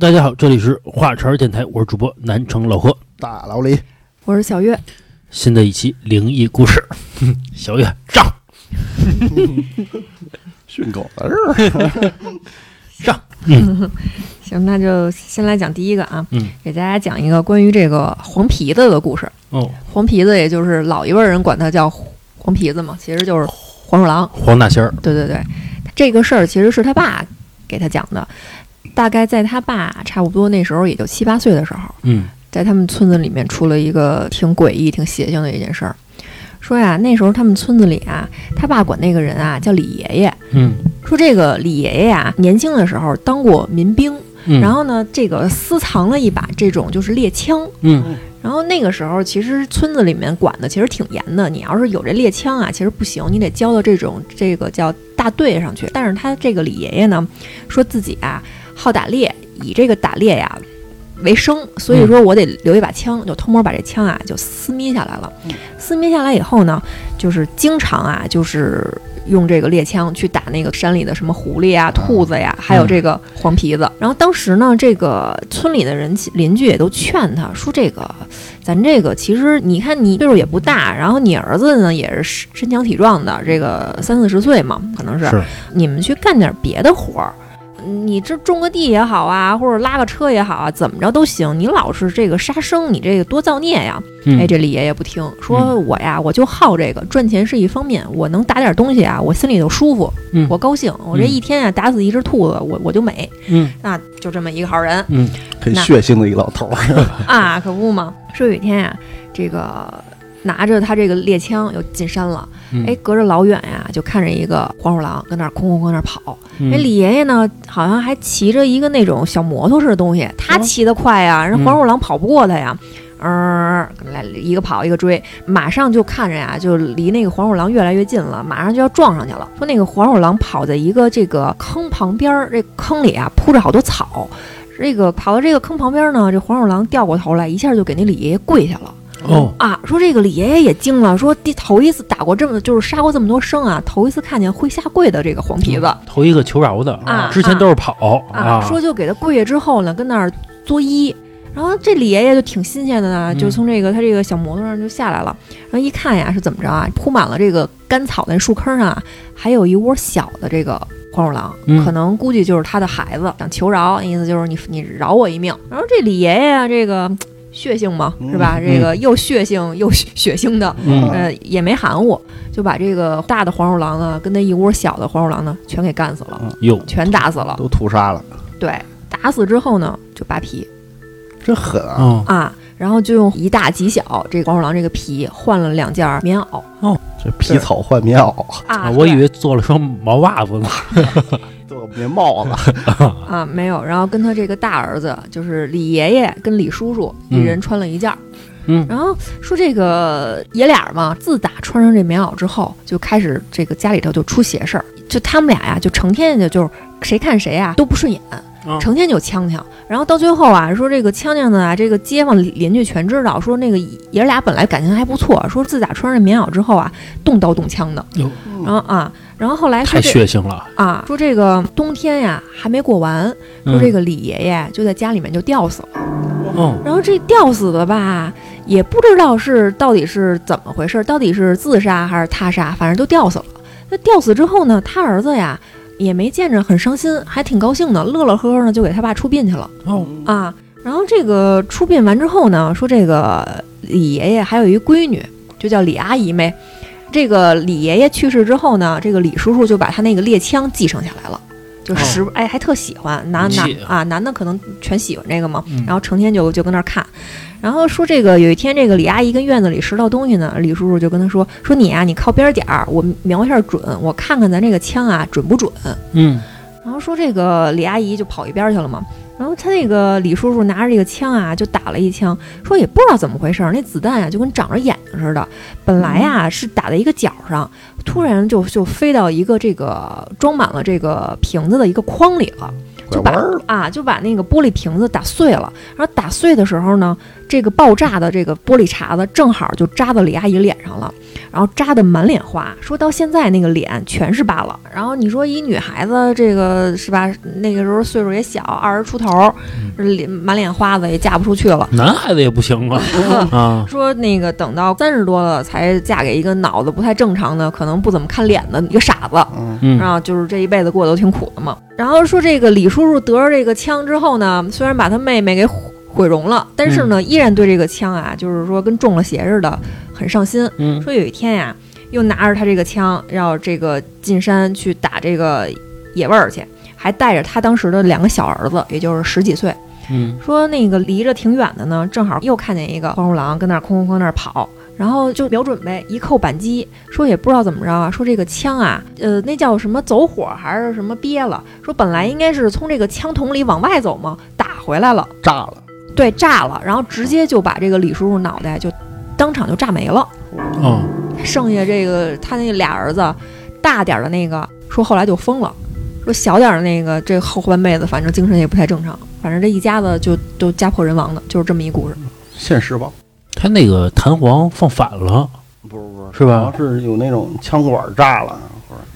大家好，这里是华晨电台，我是主播南城老何。大老李，我是小月，新的一期灵异故事，小月上 训狗的事儿，上，行，那就先来讲第一个啊，嗯，给大家讲一个关于这个黄皮子的故事。哦，黄皮子也就是老一辈人管他叫黄皮子嘛，其实就是黄鼠狼。黄大仙儿，对对对，这个事儿其实是他爸给他讲的，大概在他爸差不多那时候也就七八岁的时候，嗯在他们村子里面出了一个挺诡异、挺邪性的一件事儿。说呀，那时候他们村子里啊，他爸管那个人啊叫李爷爷。嗯说这个李爷爷呀，年轻的时候当过民兵，嗯，然后呢，这个私藏了一把这种就是猎枪。嗯然后那个时候，其实村子里面管的其实挺严的。你要是有这猎枪啊，其实不行，你得交到这种这个叫大队上去。但是他这个李爷爷呢，说自己啊好打猎，以这个打猎呀为生，所以说我得留一把枪，就偷摸把这枪啊就私密下来了。私密下来以后呢，就是经常啊就是。用这个猎枪去打那个山里的什么狐狸啊、兔子呀，还有这个黄皮子。然后当时呢，这个村里的人邻居也都劝他说：“这个咱这个其实你看你岁数也不大，然后你儿子呢也是身强体壮的，这个三四十岁嘛，可能是是你们去干点别的活儿。你这种个地也好啊，或者拉个车也好啊，怎么着都行。你老是这个杀生，你这个多造孽呀！嗯哎，这李爷爷不听，说我呀，我就好这个，赚钱是一方面，我能打点东西啊，我心里头舒服，嗯我高兴。我这一天啊，打死一只兔子，我我就美。嗯那就这么一个好人嗯很血腥的一老头儿，啊，可不嘛。说有一天呀、这个拿着他这个猎枪又进山了，嗯，哎，隔着老远呀，就看着一个黄鼠狼跟那儿空空跟那儿跑。嗯哎，李爷爷呢，好像还骑着一个那种小摩托似的东西，他哦骑得快呀，人嗯黄鼠狼跑不过他呀。嗯，来一个跑一个追，马上就看着呀，就离那个黄鼠狼越来越近了，马上就要撞上去了。说那个黄鼠狼跑在一个这个坑旁边儿，这坑里啊铺着好多草。这个跑到这个坑旁边呢，这黄鼠狼掉过头来，一下就给那李爷爷跪下了。哦，啊，说这个李爷爷也惊了，说第头一次打过这么就是杀过这么多生啊，头一次看见会下跪的这个黄皮子。头一个求饶的啊之前都是跑啊，说就给他跪下之后呢，跟那儿作揖。然后这李爷爷就挺新鲜的呢，嗯就从这个他这个小摩托上就下来了。然后一看呀，是怎么着啊？铺满了这个干草的树坑上啊，还有一窝小的这个黄鼠狼，嗯可能估计就是他的孩子，想求饶，意思就是你你饶我一命。然后这李爷爷啊，这个血性嘛，是吧？嗯。这个又血性又血血腥的，嗯。呃，也没含糊，就把这个大的黄鼠狼呢，跟那一窝小的黄鼠狼呢，全给干死了，哟，全打死了。都屠杀了，对，打死之后呢，就扒皮。真狠啊！哦。啊，然后就用一大几小这个黄鼠狼这个皮换了两件棉袄。哦。这皮草换棉袄，啊，我以为做了双毛袜子呢。做棉帽子，啊没有，然后跟他这个大儿子就是李爷爷跟李叔叔一嗯人穿了一件儿。嗯然后说这个爷俩嘛，自打穿上这棉袄之后，就开始这个家里头就出邪事儿，就他们俩呀，就成天就就是谁看谁啊都不顺眼，嗯成天就呛呛。然后到最后啊，说这个呛呛的啊，这个街坊邻居全知道，说那个爷俩本来感情还不错，说自打穿上这棉袄之后啊，动刀动枪的。哟，然后啊，然后后来说太这血腥了。啊，说这个冬天呀还没过完，说嗯这个李爷爷就在家里面就吊死了。嗯，然后这吊死的吧，也不知道是到底是怎么回事，到底是自杀还是他杀，反正都吊死了。那吊死之后呢，他儿子呀也没见着很伤心，还挺高兴的，乐乐呵呵呢就给他爸出殡去了哦，啊。然后这个出殡完之后呢，说这个李爷爷还有一闺女，就叫李阿姨妹。这个李爷爷去世之后呢，这个李叔叔就把他那个猎枪继承下来了，就时、哎还特喜欢，男男啊男的可能全喜欢这个嘛，嗯然后成天就就跟那儿看，然后说这个有一天这个李阿姨跟院子里拾到东西呢，李叔叔就跟他说说你啊你靠边点儿，我瞄一下准，我看看咱这个枪啊准不准。嗯然后说这个李阿姨就跑一边去了嘛。然后他那个李叔叔拿着这个枪啊，就打了一枪，说也不知道怎么回事儿，那子弹啊就跟长着眼睛似的，本来啊、是打在一个角上，突然就就飞到一个这个装满了这个瓶子的一个筐里了，就把，啊就把那个玻璃瓶子打碎了。然后打碎的时候呢，这个爆炸的这个玻璃碴子正好就扎到李阿姨脸上了，然后扎得满脸花，说到现在那个脸全是疤了。然后你说一女孩子这个是吧？那个时候岁数也小，二十出头，脸满脸花子也嫁不出去了。男孩子也不行啊 啊！说那个等到三十多了才嫁给一个脑子不太正常的，可能不怎么看脸的一个傻子，嗯，嗯然后就是这一辈子过得都挺苦的嘛。然后说这个李叔叔得了这个枪之后呢，虽然把他妹妹给毁毁容了，但是呢，依然对这个枪啊，就是说跟中了邪似的，很上心。嗯说有一天呀，又拿着他这个枪，要这个进山去打这个野味儿去，还带着他当时的两个小儿子，也就是十几岁。嗯说那个离着挺远的呢，正好又看见一个黄鼠狼跟那儿哐哐哐那儿跑，然后就瞄准呗，一扣扳机，说也不知道怎么着啊，说这个枪啊，呃，那叫什么走火还是什么憋了，说本来应该是从这个枪筒里往外走嘛，打回来了，炸了，对，炸了，然后直接就把这个李叔叔脑袋就当场就炸没了，哦，剩下这个他那俩儿子，大点儿的那个说后来就疯了，说小点儿的那个这后半辈子反正精神也不太正常，反正这一家子就都家破人亡的，就是这么一故事。现实吧？他那个弹簧放反了，不是不是，是吧？好像是有那种枪管炸了，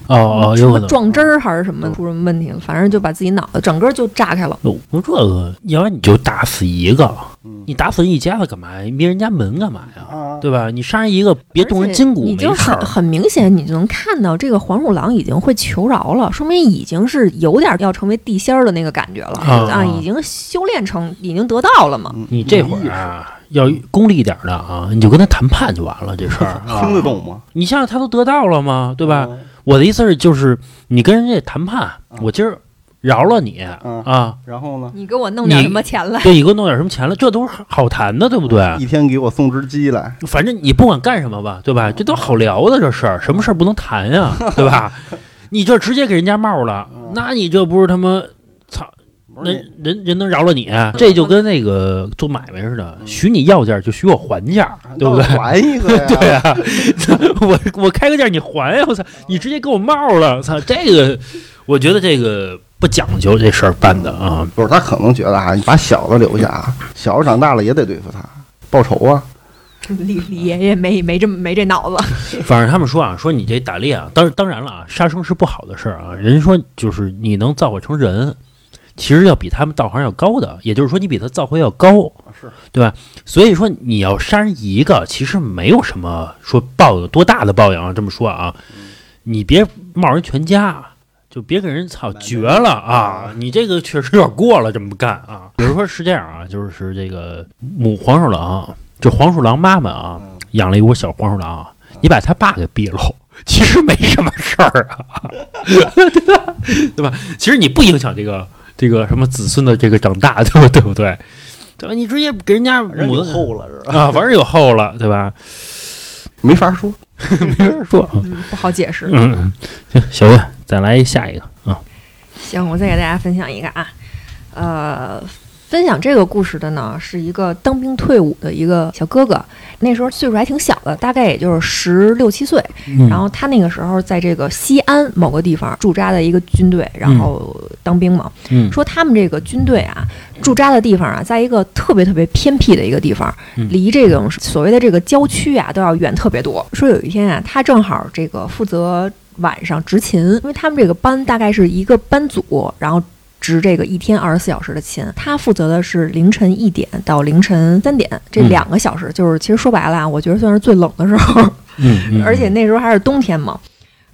哦哦，有可能。撞针儿还是什么出什么问题了，反正就把自己脑袋整个就炸开了。哦我这个，要不然你就打死一个，嗯你打死一家子干嘛呀？你灭人家门干嘛呀？啊，对吧？你杀人一个，别动人筋骨你就没事儿很。很明显，你就能看到这个黄鼠狼已经会求饶了，说明已经是有点要成为地仙儿的那个感觉了啊已经修炼成，已经得道了嘛。嗯你这会儿啊，要功利一点的啊，你就跟他谈判就完了，这事儿 啊听得懂吗？你想想，他都得到了吗？对吧？嗯？我的意思是，就是你跟人家谈判，我今儿饶了你嗯啊，然后呢？你给我弄点什么钱来？对你给我弄点什么钱来，这都是好谈的，对不对？一天给我送只鸡来，反正你不管干什么吧，对吧？这都好聊的这事儿，什么事儿不能谈呀，对吧？你这直接给人家冒了，那你这不是他妈人人人能饶了你？这就跟那个做买卖似的，许你要价就许我还价，对不对？还一个呀？对啊，我我开个价你还呀！我操，你直接给我冒了！操，这个我觉得这个不讲究这事儿办的啊。不是他可能觉得啊，你把小子留下，小子长大了也得对付他，报仇啊。李李爷爷没没这么没这脑子。反正他们说啊，说你这打猎啊，当当然了啊，杀生是不好的事儿啊。人说就是你能造化成人，其实要比他们道行要高的，也就是说你比他造化要高，是对吧？所以说你要杀人一个，其实没有什么说报有多大的报应啊。这么说啊，你别冒人全家。就别给人操绝了啊！你这个确实有点过了，这么干啊。比如说是这样啊，就是这个母黄鼠狼，就黄鼠狼妈妈啊，养了一窝小黄鼠狼，你把他爸给毙了，其实没什么事儿啊，对吧？对吧？其实你不影响这个这个什么子孙的这个长大，对不对不对？对吧？你直接给人家人母的有后了 是吧？啊，反正有后了，对吧？没法说。没法说，嗯，不好解释。嗯，行，小月再来下一个啊，行，我再给大家分享一个啊，呃，分享这个故事的呢是一个当兵退伍的一个小哥哥，那时候岁数还挺小的，大概也就是十六七岁。嗯然后他那个时候在这个西安某个地方驻扎的一个军队，然后当兵嘛。嗯说他们这个军队啊，驻扎的地方啊，在一个特别特别偏僻的一个地方，嗯离这种所谓的这个郊区啊都要远特别多。说有一天啊，他正好这个负责晚上执勤，因为他们这个班大概是一个班组，然后。值这个一天二十四小时的勤，他负责的是凌晨一点到凌晨三点这嗯两个小时，就是其实说白了啊，我觉得算是最冷的时候，嗯 嗯，而且那时候还是冬天嘛，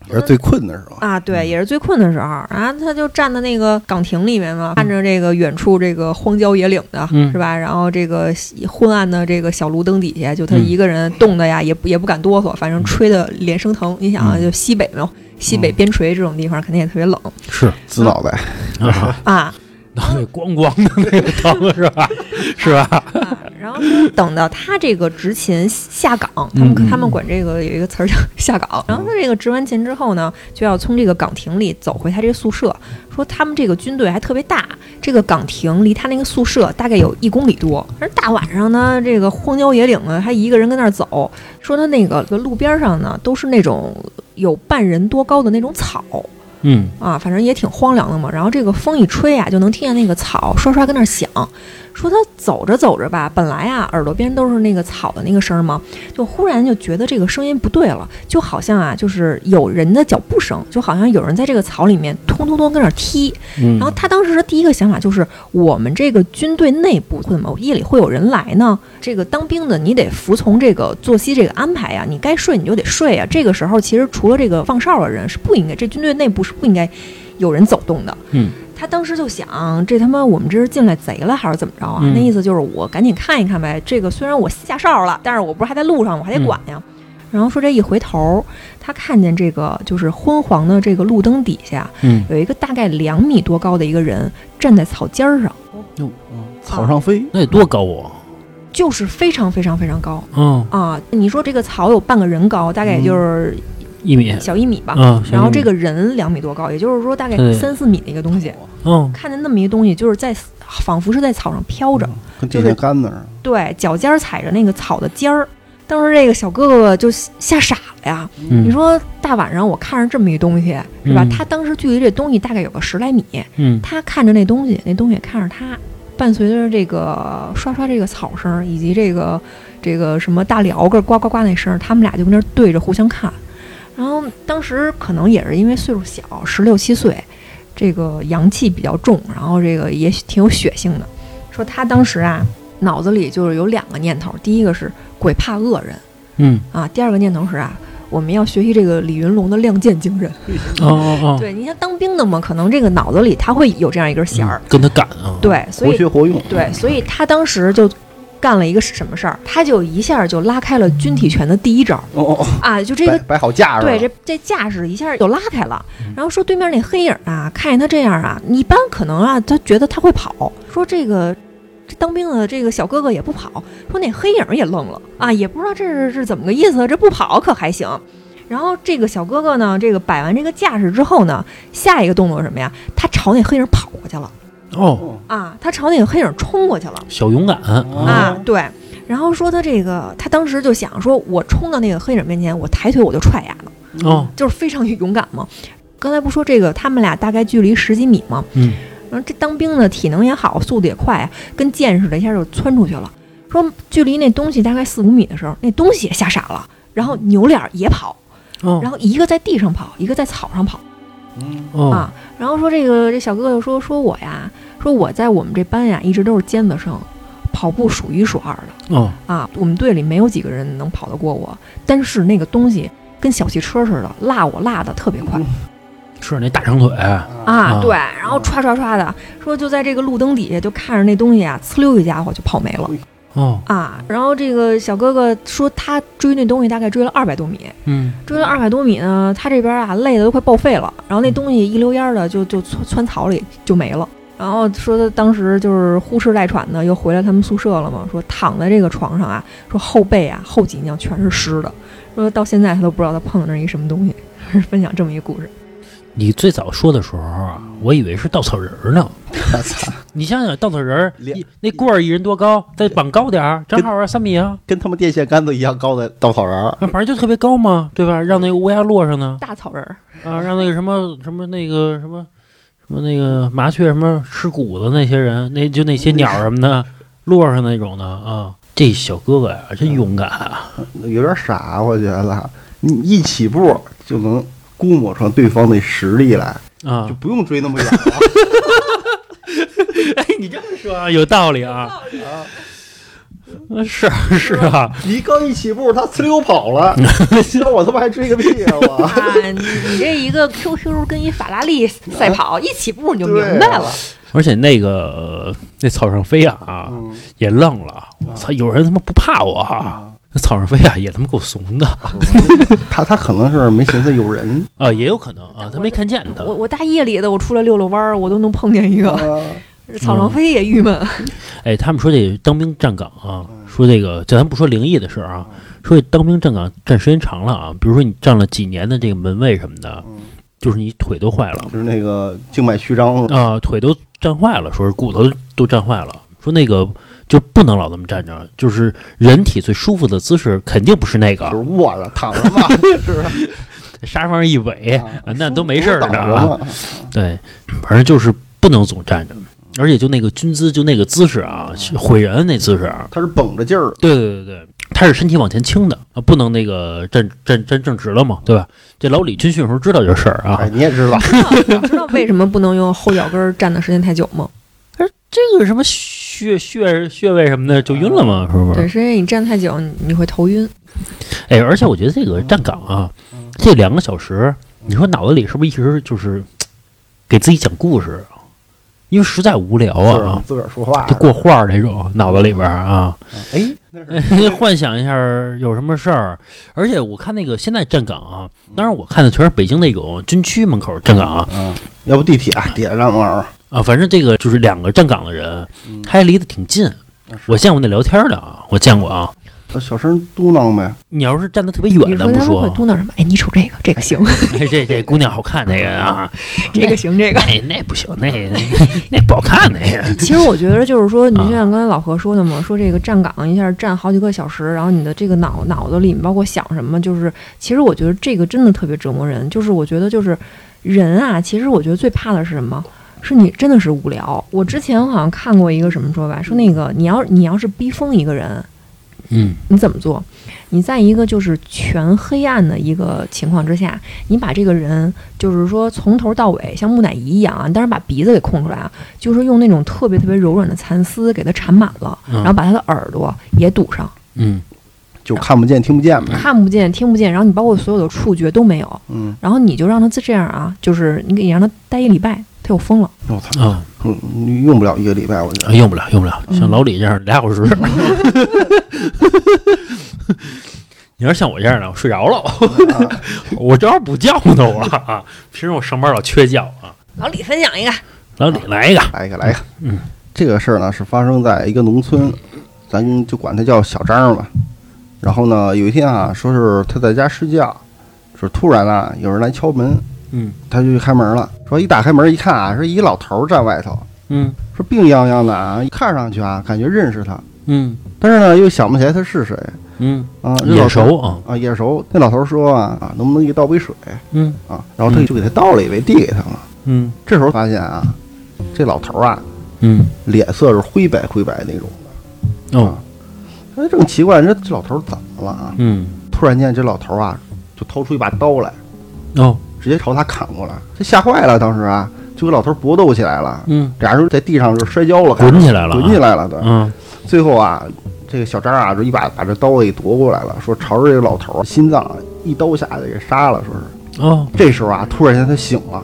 也是最困的时候。啊，对，也是最困的时候。然后他就站在那个岗亭里面嘛，看着这个远处这个荒郊野岭的，嗯是吧？然后这个昏暗的这个小路灯底下，就他嗯一个人冻的呀，也不也不敢哆嗦，反正吹的脸生疼。你想啊，嗯就西北嘛，西北边陲这种地方肯定也特别冷。是滋脑袋，啊，啊。脑袋咣咣的那个疼是吧？是吧？啊，然后等到他这个执勤下岗，他们他们管这个有一个词儿叫 下岗。然后他这个执完勤之后呢，就要从这个岗亭里走回他这个宿舍。说他们这个军队还特别大，这个岗亭离他那个宿舍大概有一公里多。而大晚上呢，这个荒郊野岭的，他一个人跟那儿走。说他那个路边上呢，都是那种有半人多高的那种草。嗯啊，反正也挺荒凉的嘛。然后这个风一吹啊，就能听见那个草刷刷跟那儿响。说他走着走着吧，本来啊耳朵边都是那个草的那个声儿嘛，就忽然就觉得这个声音不对了，就好像啊就是有人的脚步声，就好像有人在这个草里面咚咚咚跟那儿踢。嗯，然后他当时的第一个想法就是，我们这个军队内部怎么夜里会有人来呢？这个当兵的你得服从这个作息这个安排呀，你该睡你就得睡啊。这个时候其实除了这个放哨的人是不应该，这军队内部是不应该有人走动的。嗯，他当时就想，这他妈我们这是进来贼了还是怎么着啊？嗯那意思就是我赶紧看一看呗。这个虽然我下哨了，但是我不是还在路上，我还得管呀。然后说这一回头，他看见这个就是昏黄的这个路灯底下，嗯有一个大概两米多高的一个人站在草尖儿上，草上飞，那得多高啊？就是非常非常非常高嗯，啊！你说这个草有半个人高，大概也就是一米小一米吧。啊，然后这个人两米多高，也就是说大概三四米的一个东西，嗯看见那么一个东西，就是在仿佛是在草上飘着，跟电线杆子似的。对，脚尖儿踩着那个草的尖儿。当时这个小哥哥就吓傻了呀！嗯，你说大晚上我看着这么一东西，是吧？嗯他当时距离这东西大概有个十来米，嗯他看着那东西，那东西也看着他，伴随着这个刷刷这个草声，以及这个这个什么大鹩个呱呱呱那声，他们俩就跟那儿对着互相看。然后当时可能也是因为岁数小，十六七岁，这个阳气比较重，然后这个也挺有血性的。说他当时啊，脑子里就是有两个念头，第一个是鬼怕恶人嗯啊，第二个念头是啊，我们要学习这个李云龙的亮剑精神。哦哦哦，对，你像当兵的嘛，可能这个脑子里他会有这样一根弦儿。嗯跟他赶啊，，对，所活学活用。对，所以他当时就干了一个什么事儿？他就一下就拉开了军体拳的第一招哦哦，啊！就这个摆摆好架势。对这这架势一下就拉开了。然后说对面那黑影啊，看见他这样啊，一般可能啊，他觉得他会跑。说这个这当兵的这个小哥哥也不跑，说那黑影也愣了啊，也不知道这是是怎么个意思，这不跑可还行。然后这个小哥哥呢，这个摆完这个架势之后呢，下一个动作是什么呀？他朝那黑影跑过去了哦，啊，他朝那个黑影冲过去了。小勇敢，啊，对。然后说他这个，他当时就想说，我冲到那个黑影面前，我抬腿我就踹丫的，哦，就是非常勇敢嘛。刚才不说这个，他们俩大概距离十几米嘛，嗯然后这当兵的体能也好，速度也快啊，跟箭似的，一下就窜出去了。说距离那东西大概四五米的时候，那东西也吓傻了，然后扭脸也跑，哦然后一个在地上跑，一个在草上跑。嗯，哦，啊，然后说这个这小哥哥就说说我呀，说我在我们这班呀一直都是尖子生，跑步数一数二的。哦，啊，我们队里没有几个人能跑得过我，但是那个东西跟小汽车似的，落我落的特别快、是那大长腿，啊，啊。对，然后歘歘歘的，说就在这个路灯底下就看着那东西啊，呲溜一家伙就跑没了哦，啊，然后这个小哥哥说他追那东西大概追了二百多米，嗯追了二百多米呢，他这边啊累的都快报废了，然后那东西一溜烟儿的就就窜窜草里就没了。然后说他当时就是呼哧带喘的，又回来他们宿舍了嘛，说躺在这个床上啊，说后背啊后脊梁全是湿的，说到现在他都不知道他碰的那是一什么东西，分享这么一个故事。你最早说的时候啊，我以为是稻草人儿呢。我操，你想想，稻草人儿一那棍儿一人多高？再绑高点儿，正好啊，三米啊，跟他们电线杆子一样高的稻草人儿。那反正就特别高嘛，对吧？让那个乌鸦落上呢，大草人儿，啊，让那个什么什么那个什么什么那个麻雀什么吃谷子那些人，那就那些鸟什么的落上那种的啊。这小哥哥呀，真勇敢啊！有点傻，我觉得你一起步就能估摸出对方的实力来，啊就，不用追那么远了。哎，你这么说啊，有道理啊。呃是是啊，你刚一起步，他呲溜跑了，那我他妈还追个屁啊！我啊，你你这一个 QQ 跟一法拉利赛跑，一起步你就明白了。而且那个那草上飞啊啊，嗯也愣了。我操，有人他妈不怕我啊？那草上飞啊，也他妈够怂的他他可能是没寻思有人 啊，也有可能啊，他没看见他我。我大夜里的，我出来溜溜弯儿，我都能碰见一个。啊，草上飞也郁闷。哎，他们说这当兵站岗啊，说这个，就咱不说灵异的事儿啊，说这当兵站岗站时间长了啊，比如说你站了几年的这个门卫什么的，就是你腿都坏了就是那个静脉曲张，啊，腿都站坏了，说是骨头都站坏了，说那个就不能老这么站着，就是人体最舒服的姿势肯定不是那个就是个，卧着躺着 嘛，是不是？沙发上一围，啊啊那都没事儿的啊。对，反正就是不能总站着，而且就那个军姿，就那个姿势啊，毁人那姿势啊。他是绷着劲儿，对对对对，他是身体往前倾的啊，不能那个站站站正直了嘛，对吧？这老李军训时候知道这事儿啊哎，，你也知道，知道为什么不能用后脚跟儿站的时间太久吗？这个什么穴穴穴位什么的就晕了嘛，是不是对，是？是因为你站太久，你你会头晕。哎，而且我觉得这个站岗啊，这两个小时，你说脑子里是不是一直就是给自己讲故事啊？因为实在无聊啊，自个儿说话就，过话儿那种，脑子里边儿啊。哎，幻想一下有什么事儿，而且我看那个现在站岗啊，当然我看的全是北京那种军区门口站岗啊，嗯，要不地铁地铁站门口，啊，反正这个就是两个站岗的人，嗯还离得挺近。我见过那聊天的啊，我见过啊。小声嘟囔呗，你要是站得特别远的不说嘟囔什么？哎，你瞅这个，这个行，哎，这这姑娘好看，这个啊，这个行，这个。哎，那不行，那那 那不好看，那个。其实我觉得就是说，你啊就像刚才老何说的嘛，说这个站岗一下站好几个小时，然后你的这个脑脑子里，包括想什么，就是其实我觉得这个真的特别折磨人。就是我觉得就是人啊，其实我觉得最怕的是什么？是你真的是无聊。我之前好像看过一个什么说法，说那个你要你要是逼疯一个人，嗯。你怎么做？你在一个就是全黑暗的一个情况之下，你把这个人就是说从头到尾像木乃伊一样啊，当然把鼻子给空出来啊，就是用那种特别特别柔软的蚕丝给它缠满了，嗯。然后把他的耳朵也堵上，嗯。就看不见听不见呗，看不见听不见，然后你包括所有的触觉都没有，嗯，然后你就让他这样啊，就是你给你让他待一礼拜，他又疯了。我操，啊，嗯，你用不了一个礼拜，我觉得，用不了，用不了，嗯像老李这样俩小时。你要像我这样的，我睡着了，我正好补觉呢，我啊，平时我上班老缺觉啊。老李分享一个，老李来一个，来一个，来一个，嗯，这个事儿呢是发生在一个农村，咱就管他叫小张吧。然后呢，有一天啊，说是他在家睡觉，说突然啊有人来敲门，嗯他就去开门了。说一打开门一看啊，是一老头儿站外头，嗯说病殃殃的啊，看上去啊感觉认识他，嗯但是呢又想不起来他是谁嗯，啊。眼熟啊，啊，眼熟。那老头说啊啊，能不能给倒杯水嗯啊？然后他就给他倒了一杯，递给他了。嗯这时候发现啊，这老头啊嗯，脸色是灰白灰白那种的。哦，哎，正奇怪，这这老头怎么了啊？嗯突然间，这老头啊，就掏出一把刀来，哦，直接朝他砍过来。他吓坏了，当时啊，就跟老头搏斗起来了。嗯俩人在地上就摔跤了，滚起来了啊滚起来了。对，嗯最后啊，这个小张啊，就一把把这刀给夺过来了，说朝着这个老头心脏啊一刀下去给杀了。说是哦这时候啊，突然间他醒了，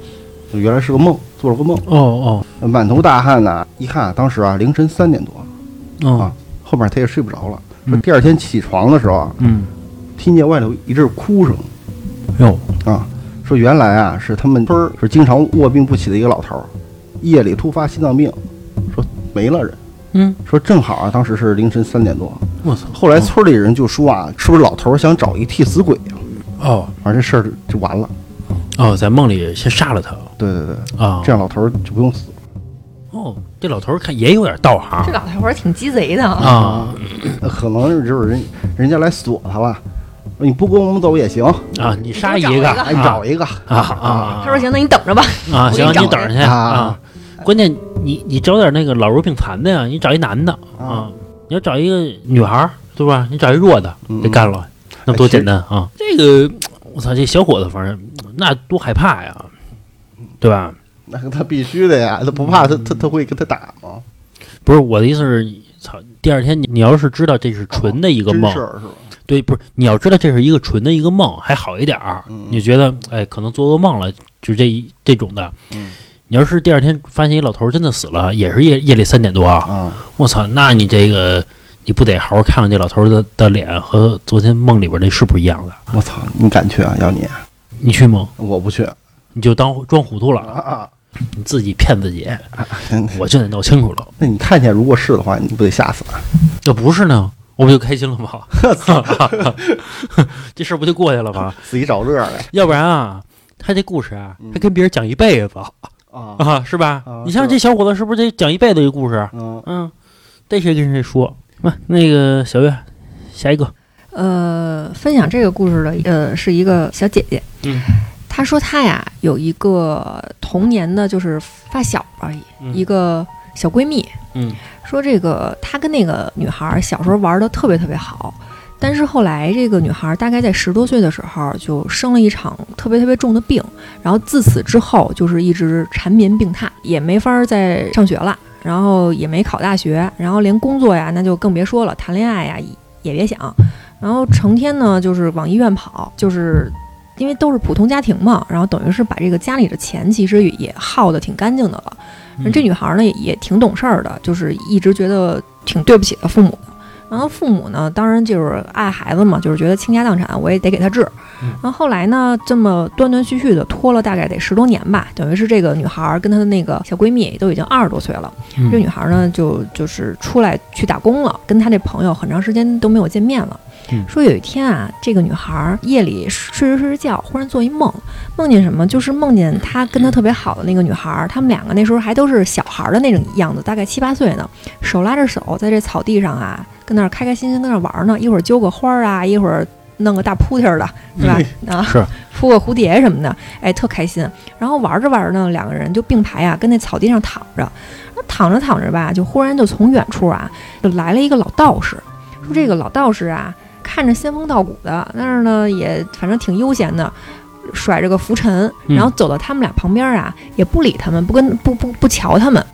就原来是个梦，做了个梦，哦哦满头大汗呢。一看当时啊，凌晨三点多，哦，后面他也睡不着了。说嗯第二天起床的时候啊，嗯，听见外头一阵哭声。哟，啊，说原来啊是他们村儿。是经常卧病不起的一个老头儿，夜里突发心脏病，说没了人，嗯，说正好啊当时是凌晨三点多，我操，后来村里人就说啊，是不是老头儿想找一替死鬼呀、哦。反正这事儿就完了。哦，在梦里先杀了他。对对对，啊，这样老头儿就不用死。哦，这老头儿看也有点道行。这老头儿挺鸡贼的啊。啊。可能就是人人家来锁他了，说你不跟我们走也行，啊，你杀一个你找一个啊啊他说行，那你等着吧。啊，行你等着去啊啊。关键你你找点那个老弱病残的呀，你找一男的啊，你要找一个女孩儿，对吧？你找一弱的，嗯给干了，那多简单啊！这个我操，这小伙子反正那多害怕呀，对吧？那他必须的呀，他不怕他他他会跟他打吗？不是我的意思是，操，第二天你你要是知道这是纯的一个梦是吧？对，不是你要知道这是一个纯的一个梦，还好一点儿。嗯你觉得哎，可能做噩梦了，就这一这种的。嗯你要是第二天发现一老头儿真的死了，也是夜夜里三点多啊，啊，我操，那你这个你不得好好看看这老头儿的的脸和昨天梦里边那是不是一样的？我操，你敢去啊？要你，你去吗？我不去你就当装糊涂了，啊。你自己骗自己，嗯我就得闹清楚了。那你看见如果是的话，你不得吓死啊？要不是呢，我不就开心了吗？这事儿不就过去了吗？自己找乐来要不然啊，他这故事啊，嗯还跟别人讲一辈子啊啊，是吧啊？你像这小伙子，是不是得讲一辈子这故事？嗯嗯，逮谁跟谁说。那那个小月，下一个，呃，分享这个故事的呃是一个小姐姐，嗯，她说她呀有一个童年的就是发小而已，嗯一个小闺蜜，嗯说这个他跟那个女孩儿小时候玩的特别特别好，但是后来这个女孩儿大概在十多岁的时候就生了一场特别特别重的病，然后自此之后就是一直缠绵病榻，也没法再上学了，然后也没考大学，然后连工作呀那就更别说了，谈恋爱呀也别想，然后成天呢就是往医院跑，就是。因为都是普通家庭嘛，然后等于是把这个家里的钱其实也耗得挺干净的了。这女孩呢也也挺懂事儿的，就是一直觉得挺对不起她父母的。然后父母呢，当然就是爱孩子嘛，就是觉得倾家荡产，我也得给她治。嗯然后后来呢，这么断断续续的拖了大概得十多年吧，等于是这个女孩儿跟她的那个小闺蜜都已经二十多岁了。嗯这女孩儿呢，就就是出来去打工了，跟她这朋友很长时间都没有见面了。嗯说有一天啊，这个女孩儿夜里睡着睡着觉，忽然做一梦，梦见什么？就是梦见她跟她特别好的那个女孩儿，他们两个那时候还都是小孩儿的那种样子，大概七八岁呢，手拉着手在这草地上啊，跟那儿开开心心跟那儿玩儿呢，一会儿揪个花儿啊，一会儿弄个大扑贴儿的，是吧？啊，是 扑个蝴蝶什么的，哎，特开心。然后玩着玩着呢，两个人就并排啊，跟那草地上躺着，然后躺着躺着吧，就忽然就从远处啊，就来了一个老道士，说这个老道士啊，看着仙风道骨的，但是呢也反正挺悠闲的。甩着个拂尘，嗯然后走到他们俩旁边啊，也不理他们，不跟不不不瞧他们，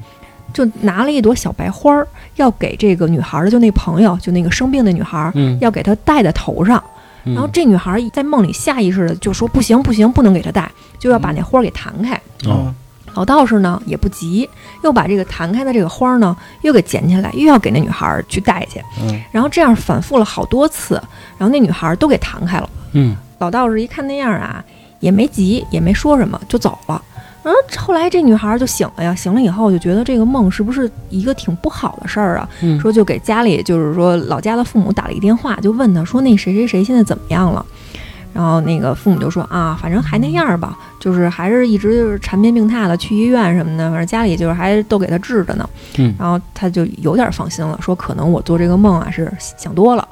就拿了一朵小白花儿，要给这个女孩儿的，就那朋友，就那个生病的女孩儿，嗯，要给她戴在头上。然然后这女孩在梦里下意识的就说：“不行不行，不能给她戴，就要把那花儿给弹开。哦，老道士呢也不急，又把这个弹开的这个花儿呢又给捡起来，又要给那女孩儿去戴去。嗯然后这样反复了好多次，然后那女孩儿都给弹开了。嗯老道士一看那样啊，也没急，也没说什么，就走了。然后后来这女孩儿就醒了呀，醒了以后就觉得这个梦是不是一个挺不好的事儿啊？嗯，说就给家里就是说老家的父母打了一电话，就问他说那谁谁谁现在怎么样了？然后那个父母就说啊，反正还那样吧，就是还是一直就是缠绵病榻的，去医院什么的，反正家里就是还都给他治着呢。嗯然后他就有点放心了，说可能我做这个梦啊是想多了。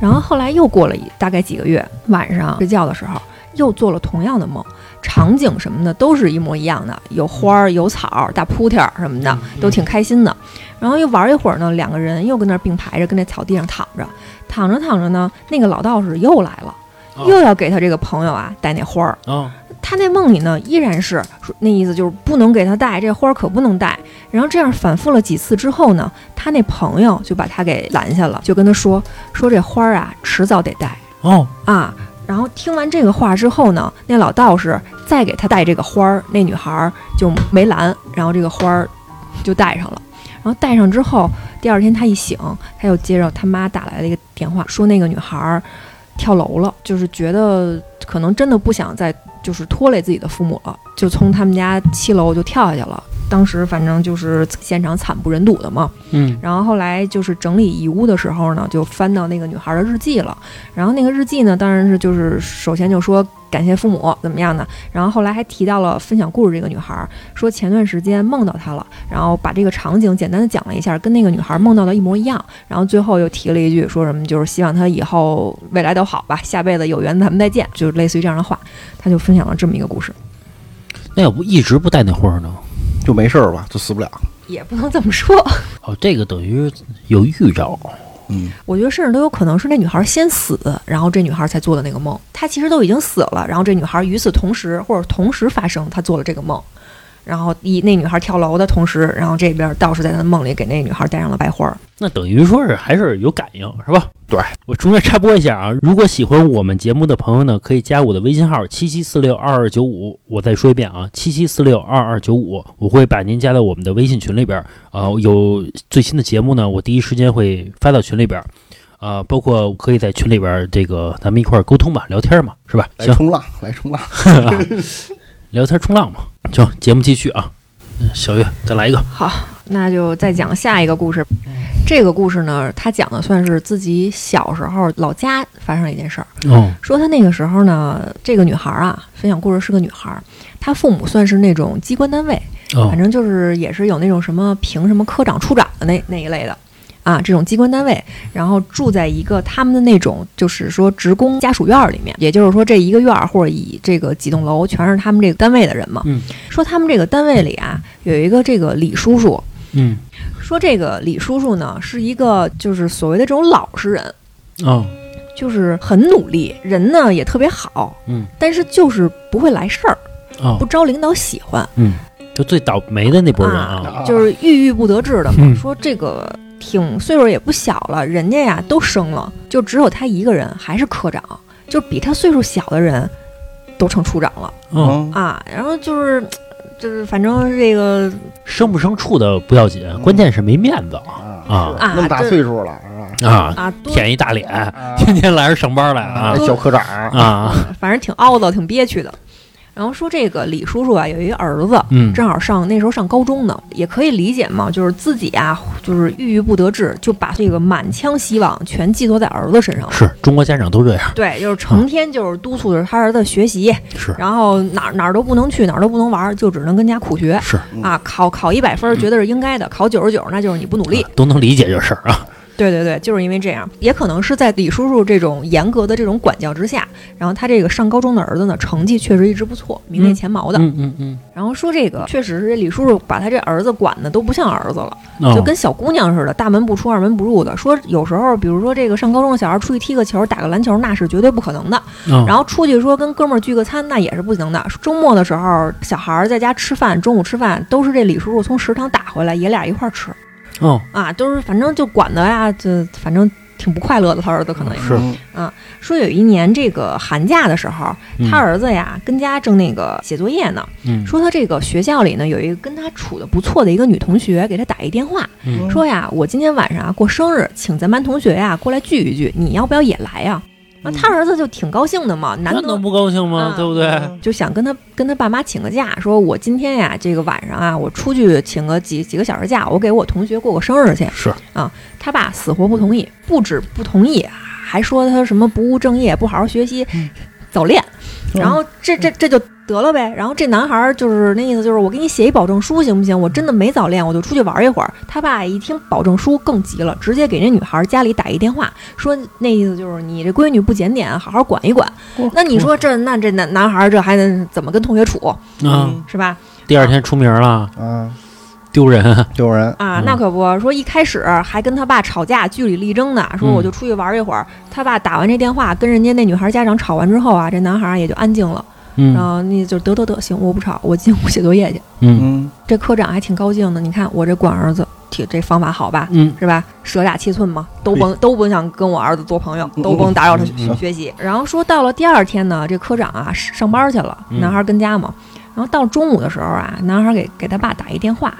然后后来又过了一大概几个月，晚上睡觉的时候又做了同样的梦，场景什么的都是一模一样的，有花儿、有草儿、大铺天儿什么的，都挺开心的。然后又玩一会儿呢，两个人又跟那儿并排着，跟那草地上躺着，躺着躺着呢，那个老道士又来了，哦又要给他这个朋友啊带那花儿。哦，他那梦里呢，依然是说那意思就是不能给他带这花儿，可不能带。然后这样反复了几次之后呢，他那朋友就把他给拦下了，就跟他说说这花儿啊，迟早得带哦，啊。然后听完这个话之后呢，那老道士再给他戴这个花儿，那女孩就没拦，然后这个花儿就戴上了。然后戴上之后，第二天他一醒，他又接着他妈打来了一个电话，说那个女孩跳楼了，就是觉得可能真的不想再就是拖累自己的父母了，就从他们家七楼就跳下去了。当时反正就是现场惨不忍睹的嘛。嗯然后后来就是整理遗物的时候呢，就翻到那个女孩的日记了。然后那个日记呢，当然是就是首先就说感谢父母怎么样的，然后后来还提到了分享故事这个女孩，说前段时间梦到她了，然后把这个场景简单的讲了一下，跟那个女孩梦到的一模一样。然后最后又提了一句说什么就是希望她以后未来都好吧，下辈子有缘咱们再见，就是类似于这样的话。他就分享了这么一个故事，那要不一直不带那花儿呢？就没事儿吧，就死不了。也不能这么说。哦，这个等于有预兆。嗯，我觉得甚至都有可能是那女孩先死，然后这女孩才做的那个梦。她其实都已经死了，然后这女孩与此同时或者同时发生，她做了这个梦。然后一那女孩跳楼的同时，然后这边道士在他的梦里给那女孩戴上了白花儿。那等于说是还是有感应，是吧？对，我中间插播一下啊，如果喜欢我们节目的朋友呢，可以加我的微信号七七四六二二九五。我再说一遍啊，七七四六二二九五，我会把您加到我们的微信群里边儿。啊，有最新的节目呢，我第一时间会发到群里边儿。啊，包括可以在群里边儿这个咱们一块儿沟通吧，聊天嘛，是吧？行，来冲浪，来冲浪。聊天冲浪嘛。行，节目继续啊。嗯小月再来一个。好，那就再讲下一个故事。这个故事呢，他讲的算是自己小时候老家发生的一件事儿。哦，说他那个时候呢，这个女孩儿啊，分享故事是个女孩儿，她父母算是那种机关单位，哦反，正就是也是有那种什么评什么科长、处长的那那一类的。啊，这种机关单位，然后住在一个他们的那种就是说职工家属院儿里面，也就是说这一个院儿或者以这个几栋楼全是他们这个单位的人嘛。嗯说他们这个单位里啊有一个这个李叔叔，嗯说这个李叔叔呢是一个就是所谓的这种老实人，哦就是很努力，人呢也特别好，嗯但是就是不会来事儿，哦不招领导喜欢。嗯，就最倒霉的那波人啊，啊就是郁郁不得志的嘛。嗯说这个挺岁数也不小了，人家呀都升了，就只有他一个人还是科长，就比他岁数小的人都成处长了。嗯，啊。然后就是 就是反正这个生不生处的不要紧，关键是没面子啊。啊。啊。那么大岁数了是吧？啊，啊舔一大脸，啊。天天来这上班来啊。小科长。啊，嗯反正挺懊恼，挺憋屈的。然后说这个李叔叔啊，有一个儿子，嗯正好上那时候上高中呢，也可以理解嘛，就是自己啊，就是郁郁不得志，就把这个满腔希望全寄托在儿子身上了。是中国家长都这样，对，就是成天就是督促着他儿子学习，是然后哪儿哪儿都不能去，哪儿都不能玩儿，就只能跟家苦学是，啊。考考一百分儿觉得是应该的，考九十九那就是你不努力啊。都能理解这事儿啊，对对对，就是因为这样，也可能是在李叔叔这种严格的这种管教之下，然后他这个上高中的儿子呢，成绩确实一直不错，名列前茅的。嗯嗯嗯，然后说这个确实是这李叔叔把他这儿子管的都不像儿子了，哦就跟小姑娘似的，大门不出二门不入的。说有时候，比如说这个上高中的小孩出去踢个球、打个篮球，那是绝对不可能的。嗯然后出去说跟哥们儿聚个餐，那也是不行的。周末的时候，小孩儿在家吃饭，中午吃饭都是这李叔叔从食堂打回来，爷俩一块儿吃哦。啊，都是反正就管的呀，就反正挺不快乐的。他儿子可能也是。啊说有一年这个寒假的时候，嗯他儿子呀跟家正那个写作业呢，嗯。说他这个学校里呢有一个跟他处的不错的一个女同学，给他打一电话，嗯。说呀，我今天晚上啊过生日，请咱班同学呀过来聚一聚，你要不要也来呀？然后他儿子就挺高兴的嘛，难得不高兴吗？啊对不对？就想跟他跟他爸妈请个假，说我今天呀这个晚上啊，我出去请个几几个小时假，我给我同学过个生日去。是啊，他爸死活不同意，不止不同意，还说他什么不务正业，不好好学习，嗯早恋。然后这这这就得了呗。然后这男孩儿就是那意思，就是我给你写一保证书行不行？我真的没早恋，我就出去玩一会儿。他爸一听保证书更急了，直接给这女孩儿家里打一电话，说那意思就是你这闺女不检点，好好管一管。那你说这那这男男孩儿这还能怎么跟同学处嗯，是吧？第二天出名了，啊，丢人，丢人啊，嗯那可不说一开始还跟他爸吵架，据理力争呢，说嗯我就出去玩一会儿。他爸打完这电话，跟人家那女孩家长吵完之后啊，这男孩儿也就安静了。然嗯后你就得得得，行，我不吵，我进 屋写作业去。嗯嗯这科长还挺高兴的，你看我这管儿子，挺这方法好吧？嗯是吧？舍打七寸嘛，都甭都甭想跟我儿子做朋友，都甭打扰他学学习。然后说到了第二天呢，这科长啊上班去了，嗯男孩跟家嘛。然后到中午的时候啊，男孩给给他爸打一电话，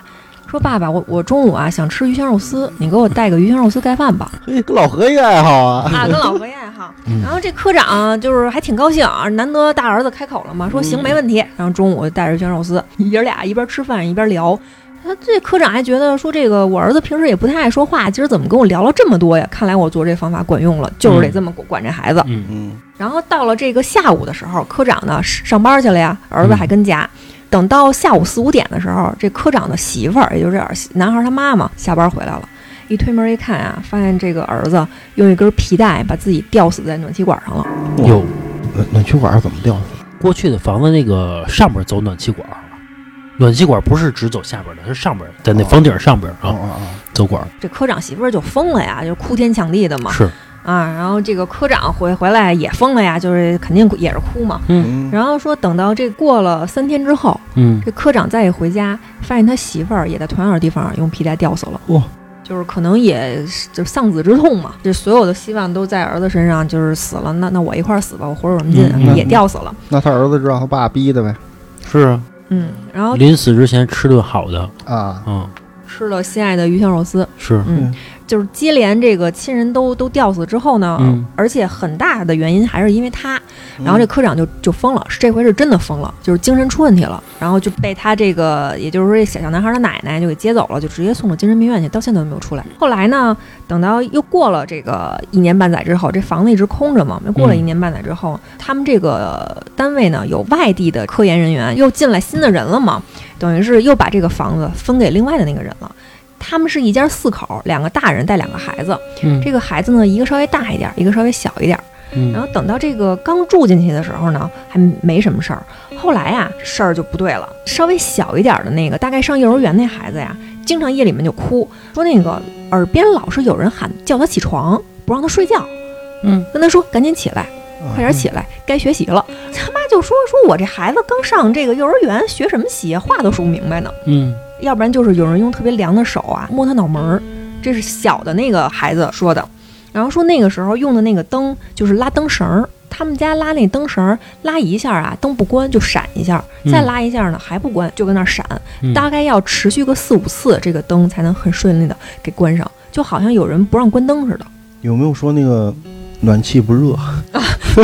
说爸爸，我我中午啊想吃鱼香肉丝，你给我带个鱼香肉丝盖饭吧。嘿，跟老何一个爱好啊，啊，跟老何一个爱好。嗯然后这科长就是还挺高兴啊，难得大儿子开口了嘛，说行没问题。然后中午带着鱼香肉丝，爷儿俩一边吃饭一边聊。他这科长还觉得说这个我儿子平时也不太爱说话，今儿怎么跟我聊了这么多呀？看来我做这方法管用了，就是得这么管管这孩子。嗯嗯然后到了这个下午的时候，科长呢上班去了呀，儿子还跟家。等到下午四五点的时候，这科长的媳妇儿，也就是这男孩他妈妈下班回来了，一推门一看啊，发现这个儿子用一根皮带把自己吊死在暖气管上了。哟暖暖气管怎么吊？过去的房子那个上边走暖气管儿，暖气管不是只走下边的，是上边在那房顶上边啊哦哦哦，走管儿这科长媳妇儿就疯了呀，就哭天抢地的嘛是啊。然后这个科长回回来也疯了呀，就是肯定也是哭嘛。嗯然后说等到这过了三天之后，嗯这科长再一回家，发现他媳妇儿也在同样的地方用皮带吊死了。哇！就是可能也是就丧子之痛嘛，这所有的希望都在儿子身上，就是死了，那那我一块儿死吧，我活有什么劲啊？嗯嗯也吊死了。那他儿子知道他爸逼的呗？是啊，嗯，然后临死之前吃顿好的，啊，嗯吃了心爱的鱼香肉丝，是嗯，就是接连这个亲人都都吊死之后呢，嗯而且很大的原因还是因为他，然后这科长就就疯了，这回是真的疯了，就是精神出问题了，然后就被他这个，也就是说这小小男孩的奶奶就给接走了，就直接送到精神病院去，到现在都没有出来。后来呢，等到又过了这个一年半载之后，这房子一直空着嘛，过了一年半载之后，他们这个单位呢有外地的科研人员又进来新的人了嘛，等于是又把这个房子分给另外的那个人了。他们是一家四口，两个大人带两个孩子。嗯这个孩子呢，一个稍微大一点，一个稍微小一点。嗯然后等到这个刚住进去的时候呢，还没什么事儿。后来呀，事儿就不对了。稍微小一点的那个，大概上幼儿园那孩子呀，经常夜里面就哭，说那个耳边老是有人喊叫他起床，不让他睡觉，嗯跟他说赶紧起来，快点起来，该学习了。他妈就说说我这孩子刚上这个幼儿园，学什么习啊，话都说不明白呢。嗯要不然就是有人用特别凉的手啊摸他脑门儿，这是小的那个孩子说的。然后说那个时候用的那个灯就是拉灯绳儿，他们家拉那灯绳儿拉一下啊，灯不关就闪一下，嗯。再拉一下呢还不关，就跟那儿闪，嗯。大概要持续个四五次，这个灯才能很顺利的给关上，就好像有人不让关灯似的。有没有说那个暖气不热啊？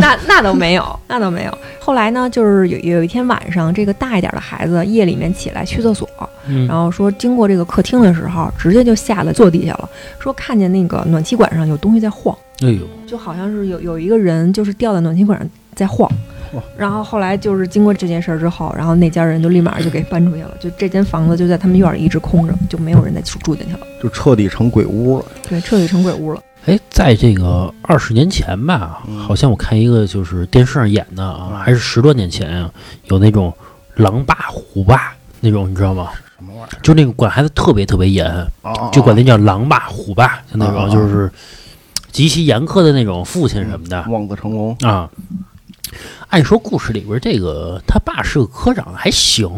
那那倒没有，那倒没有。后来呢，就是有有一天晚上，这个大一点的孩子夜里面起来去厕所，嗯然后说经过这个客厅的时候，直接就下来坐地下了，说看见那个暖气管上有东西在晃，哎呦，就好像是有有一个人就是吊在暖气管上在晃哇。然后后来就是经过这件事儿之后，然后那家人就立马就给搬出去了，就这间房子就在他们院里一直空着，就没有人再住住进去了，就彻底成鬼屋了。对，彻底成鬼屋了。哎，在这个二十年前吧，嗯好像我看一个就是电视上演的啊，嗯还是十多年前啊，有那种狼爸虎爸那种，你知道吗？什么玩意就那个管孩子特别特别严，就管那叫狼爸虎爸，就那种啊就是极其严苛的那种父亲什么的望子成龙。啊。按说故事里边这个他爸是个科长，还行，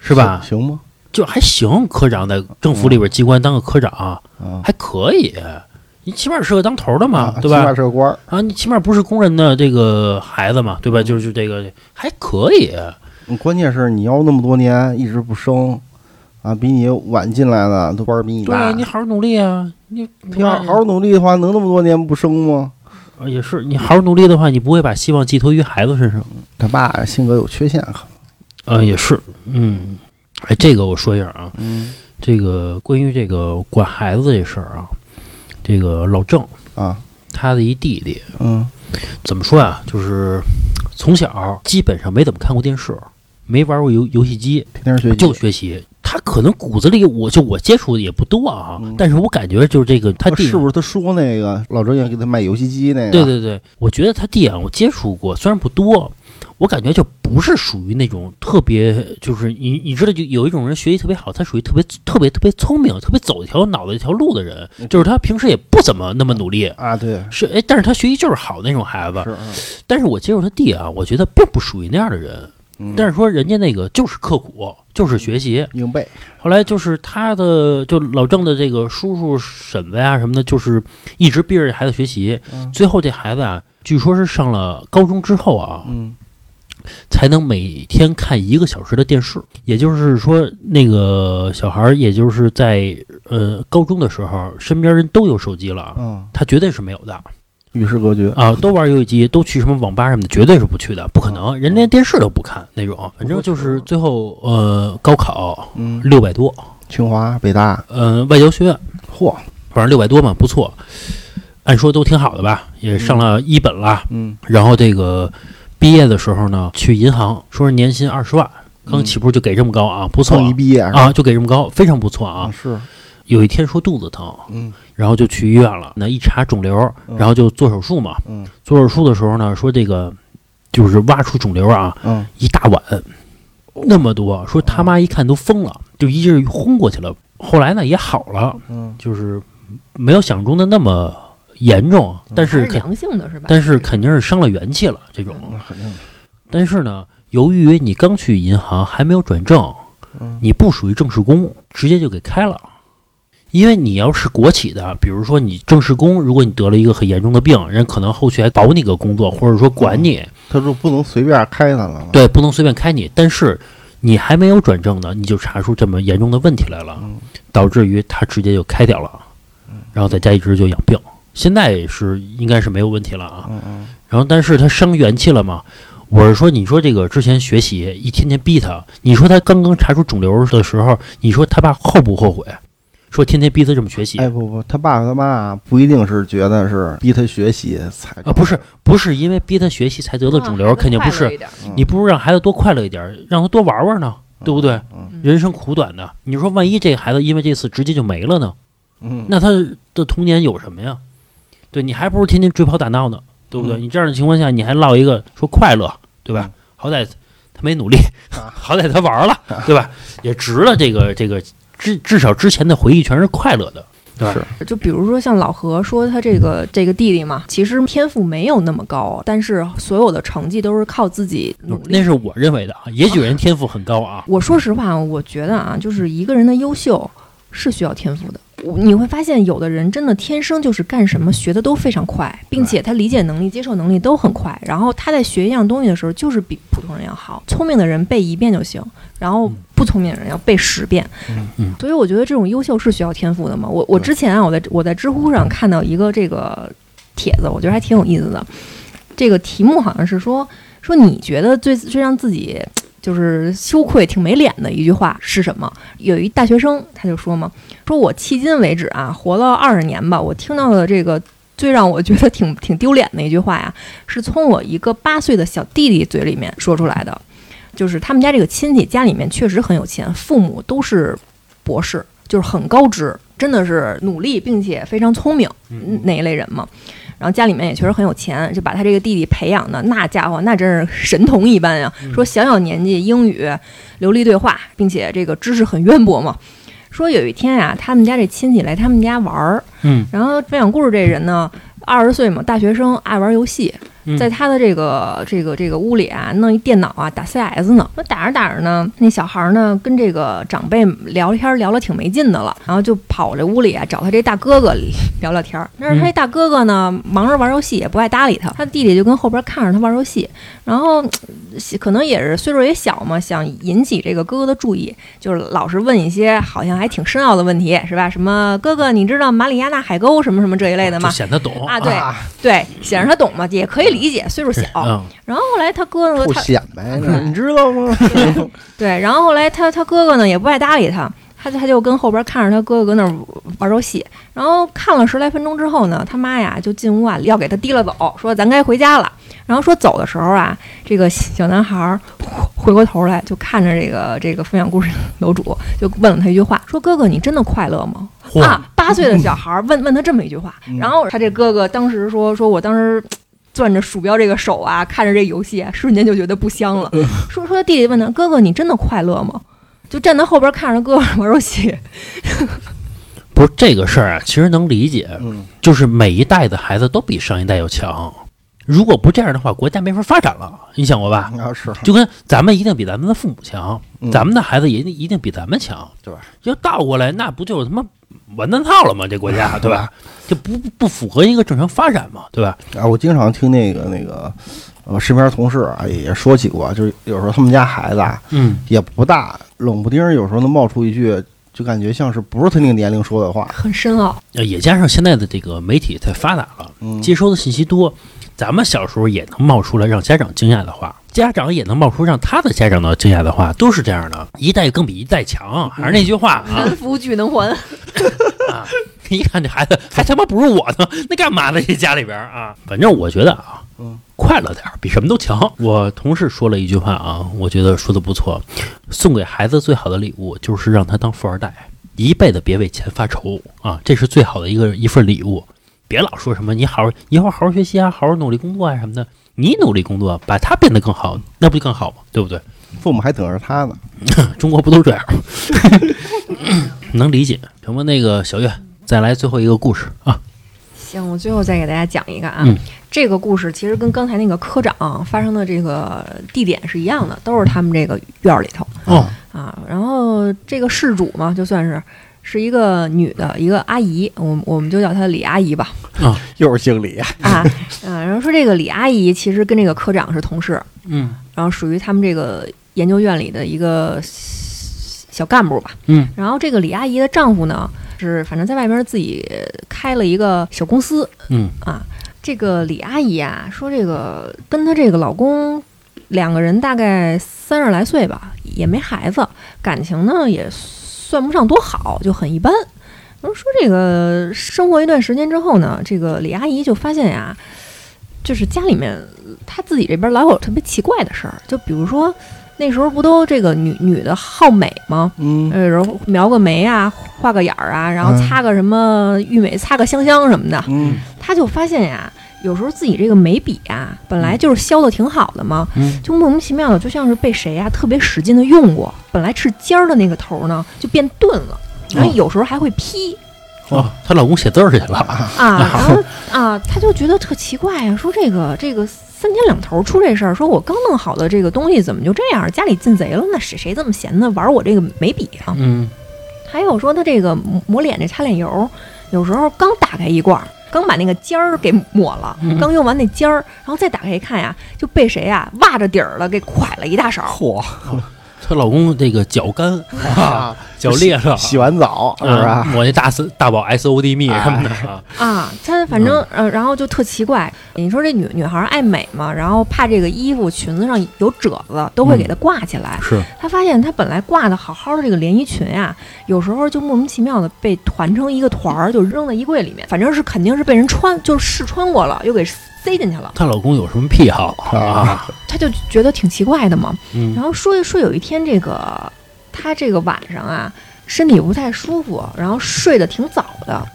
是吧？行吗？就还行，科长在政府里边机关当个科长啊，还可以。你起码是个当头的嘛，啊对吧？起码是个官儿。啊，你起码不是工人的这个孩子嘛，对吧？就是这个还可以，嗯关键是你要那么多年一直不生，啊，比你晚进来的都官儿比你大。对啊，你好好努力啊，你你要好好努力的话，能那么多年不生吗？啊也是，你好好努力的话，你不会把希望寄托于孩子身上。他爸性格有缺陷，可能啊，也是，嗯，哎，这个我说一下啊，嗯这个关于这个管孩子这事儿啊，这个老郑啊他的一弟弟嗯怎么说啊？就是从小基本上没怎么看过电视，没玩过游游戏机，天天学习就学习。他可能骨子里，我就我接触的也不多啊，嗯但是我感觉就是这个他弟是不是他说那个老郑要给他卖游戏机那个？对对对，我觉得他弟啊，我接触过，虽然不多，我感觉就不是属于那种特别，就是你你知道，就有一种人学习特别好，他属于特别特别特别聪明，特别走一条脑子一条路的人，就是他平时也不怎么那么努力，啊，对，是哎，但是他学习就是好那种孩子。但是我接触他弟啊，我觉得并不属于那样的人，嗯但是说人家那个就是刻苦，就是学习。硬背，后来就是他的，就老郑的这个叔叔婶子呀什么的，就是一直逼着这孩子学习。嗯最后这孩子啊，据说是上了高中之后啊，嗯才能每天看一个小时的电视。也就是说，那个小孩儿，也就是在呃高中的时候，身边人都有手机了，嗯，他绝对是没有的与世隔绝，啊，都玩游戏机，都去什么网吧什么的，绝对是不去的，不可能，人连电视都不看那种。反正就是最后呃高考嗯，六百多，清华、北大，呃外交学院。嚯，反正六百多嘛，不错。按说都挺好的吧，也上了一本了。嗯然后这个毕业的时候呢，去银行说是年薪二十万，刚起步就给这么高啊，不错刚一毕业啊，就给这么高，非常不错啊。是，有一天说肚子疼，嗯然后就去医院了。那一查肿瘤，嗯然后就做手术嘛。嗯做手术的时候呢，说这个就是挖出肿瘤啊，嗯，一大碗，那么多，说他妈一看都疯了，就一劲儿轰过去了。后来呢也好了，嗯就是没有想中的那么严重，但还是是肯良性的是吧？但是肯定是伤了元气了这种。那肯定的，但是呢，由于你刚去银行还没有转正，嗯你不属于正式工，直接就给开了。因为你要是国企的，比如说你正式工，如果你得了一个很严重的病，人可能后续还保你个工作，或者说管你，他说不能随便开他了，对，不能随便开你。但是你还没有转正呢，你就查出这么严重的问题来了，嗯导致于他直接就开掉了，然后在家一直就养病。现在是应该是没有问题了啊。嗯嗯然后但是他伤元气了嘛？我是说，你说这个之前学习一天天逼他，你说他刚刚查出肿瘤的时候，你说他爸后不后悔？说天天逼他这么学习哎不不，他爸他妈不一定是觉得是逼他学习才啊？不是不是因为逼他学习才得的肿瘤，肯定不是。你不如让孩子多快乐一点，让他多玩玩呢，对不对？嗯人生苦短的，你说万一这个孩子因为这次直接就没了呢？嗯，那他的童年有什么呀？对你还不如天天追跑打闹呢，对不对？嗯你这样的情况下，你还落一个说快乐，对吧？嗯好歹他没努力，啊好歹他玩了，对吧？也值了这个这个至至少之前的回忆全是快乐的，对就比如说像老何说他这个这个弟弟嘛，其实天赋没有那么高，但是所有的成绩都是靠自己努力。那是我认为的啊，也许人天赋很高啊，我说实话，我觉得啊，就是一个人的优秀是需要天赋的。我你会发现，有的人真的天生就是干什么学的都非常快，并且他理解能力、接受能力都很快。然后他在学一样东西的时候，就是比普通人要好。聪明的人背一遍就行，然后不聪明的人要背十遍。嗯嗯所以我觉得这种优秀是需要天赋的嘛。我我之前啊，我在我在知乎上看到一个这个帖子，我觉得还挺有意思的。这个题目好像是说说你觉得最最让自己就是羞愧、挺没脸的一句话是什么？有一大学生他就说嘛，说我迄今为止啊，活了二十年吧，我听到的这个最让我觉得挺挺丢脸的一句话呀，是从我一个八岁的小弟弟嘴里面说出来的，就是他们家这个亲戚家里面确实很有钱，父母都是博士，就是很高知，真的是努力并且非常聪明嗯那一类人嘛。然后家里面也确实很有钱，就把他这个弟弟培养的那家伙那真是神童一般呀。说小小年纪英语流利对话，并且这个知识很渊博嘛。说有一天呀、他们家这亲戚来他们家玩儿，嗯然后分享故事这人呢，二十岁嘛，大学生爱玩游戏，嗯在他的这个这个这个屋里啊，弄一电脑啊，打 CS 呢。那打着打着呢，那小孩呢跟这个长辈聊天聊得挺没劲的了，然后就跑这屋里啊找他这大哥哥聊聊天儿。但是他这大哥哥呢，忙着玩游戏也不爱搭理他，他弟弟就跟后边看着他玩游戏，然后可能也是岁数也小嘛，想引起这个哥哥的注意，就是老是问一些好像还挺深奥的问题，是吧？什么哥哥，你知道马里亚纳海沟什么什么这一类的吗？显得懂啊，对啊对，显示他懂嘛，也可以理解，岁数小。嗯然后后来他哥呢，不他显摆呢，你知道吗？对，然后后来他他哥哥呢也不爱搭理他，他他就跟后边看着他哥哥搁那儿玩游戏，然后看了十来分钟之后呢，他妈呀就进屋啊要给他提了走，说咱该回家了。然后说走的时候啊，这个小男孩儿回过头来就看着这个这个分享故事楼主，就问了他一句话，说哥哥你真的快乐吗？啊，八岁的小孩儿问问他这么一句话，嗯然后他这哥哥当时说说我当时。攥着鼠标这个手啊，看着这游戏啊，瞬间就觉得不香了。说说他弟弟问他哥哥，你真的快乐吗？就站在后边看着哥哥玩游戏，不是这个事儿啊，其实能理解，嗯，就是每一代的孩子都比上一代要强。如果不这样的话，国家没法发展了。你想过吧？啊是就跟咱们一定比咱们的父母强，嗯咱们的孩子也一定一定比咱们强，对吧？要倒过来，那不就是他妈完蛋套了嘛？这国家，对吧？这不不不符合一个正常发展嘛，对吧？啊，我经常听那个那个呃身边同事啊也说起过，就是有时候他们家孩子啊嗯，也不大，冷不丁儿有时候能冒出一句，就感觉像是不是他那个年龄说的话。很深奥。呃也加上现在的这个媒体太发达了，嗯，接收的信息多，咱们小时候也能冒出来让家长惊讶的话，家长也能冒出让他的家长都惊讶的话，都是这样的，一代更比一代强。还是那句话啊难服巨能还，啊！一看这孩子还他妈不如我呢，那干嘛呢？这家里边啊，反正我觉得啊，嗯，快乐点儿比什么都强。我同事说了一句话啊，我觉得说的不错，送给孩子最好的礼物就是让他当富二代，一辈子别为钱发愁啊，这是最好的一个一份礼物。别老说什么你好以后好好学习啊，好好努力工作啊什么的，你努力工作把他变得更好，那不就更好吗？对不对？父母还等着他呢。中国不都这样吗？能理解。什么那个小月，再来最后一个故事啊。行，我最后再给大家讲一个啊，嗯这个故事其实跟刚才那个科长发生的这个地点是一样的，都是他们这个院儿里头哦，啊。然后这个事主嘛，就算是是一个女的，一个阿姨，我们我们就叫她李阿姨吧。啊又是姓李啊，啊，嗯，然后说这个李阿姨其实跟这个科长是同事，嗯然后属于他们这个研究院里的一个小干部吧。嗯然后这个李阿姨的丈夫呢，是反正在外面自己开了一个小公司嗯啊。这个李阿姨啊，说这个跟她这个老公两个人大概三十来岁吧，也没孩子，感情呢也算不上多好，就很一般。然后说这个生活一段时间之后呢，这个李阿姨就发现呀，就是家里面她自己这边老有特别奇怪的事儿，就比如说那时候不都这个女女的好美吗？嗯呃，然后描个眉啊，画个眼儿啊，然后嗯擦个什么玉美，擦个香香什么的。嗯她就发现呀，有时候自己这个眉笔啊，本来就是削的挺好的嘛，嗯就莫名其妙的，就像是被谁呀特别使劲的用过，本来是尖儿的那个头呢，就变钝了，然后有时候还会劈。哦，她老公写字儿去了，啊，然后啊，她就觉得特奇怪呀、说这个这个三天两头出这事儿，说我刚弄好的这个东西怎么就这样？家里进贼了？那谁谁这么闲呢玩我这个眉笔啊？嗯还有说她这个抹抹脸这擦脸油，有时候刚打开一罐儿，刚把那个尖儿给抹了，嗯刚用完那尖儿，然后再打开一看呀，就被谁呀挖着底儿了给蒯了一大勺。嚯她老公这个脚干啊，脚裂了，洗完澡是吧啊？抹那大 S 大宝 S O D 蜜什么的啊，她，反正呃，然后就特奇怪。你说这女女孩儿爱美嘛，然后怕这个衣服裙子上有褶子，都会给它挂起来。是她发现她本来挂的好好的这个连衣裙呀、有时候就莫名其妙的被团成一个团儿，就扔在衣柜里面。反正是肯定是被人穿，就是试穿过了，又给塞进去了。她老公有什么癖好啊？她就觉得挺奇怪的嘛。嗯然后说一说有一天这个她这个晚上啊，身体不太舒服，然后睡得挺早的。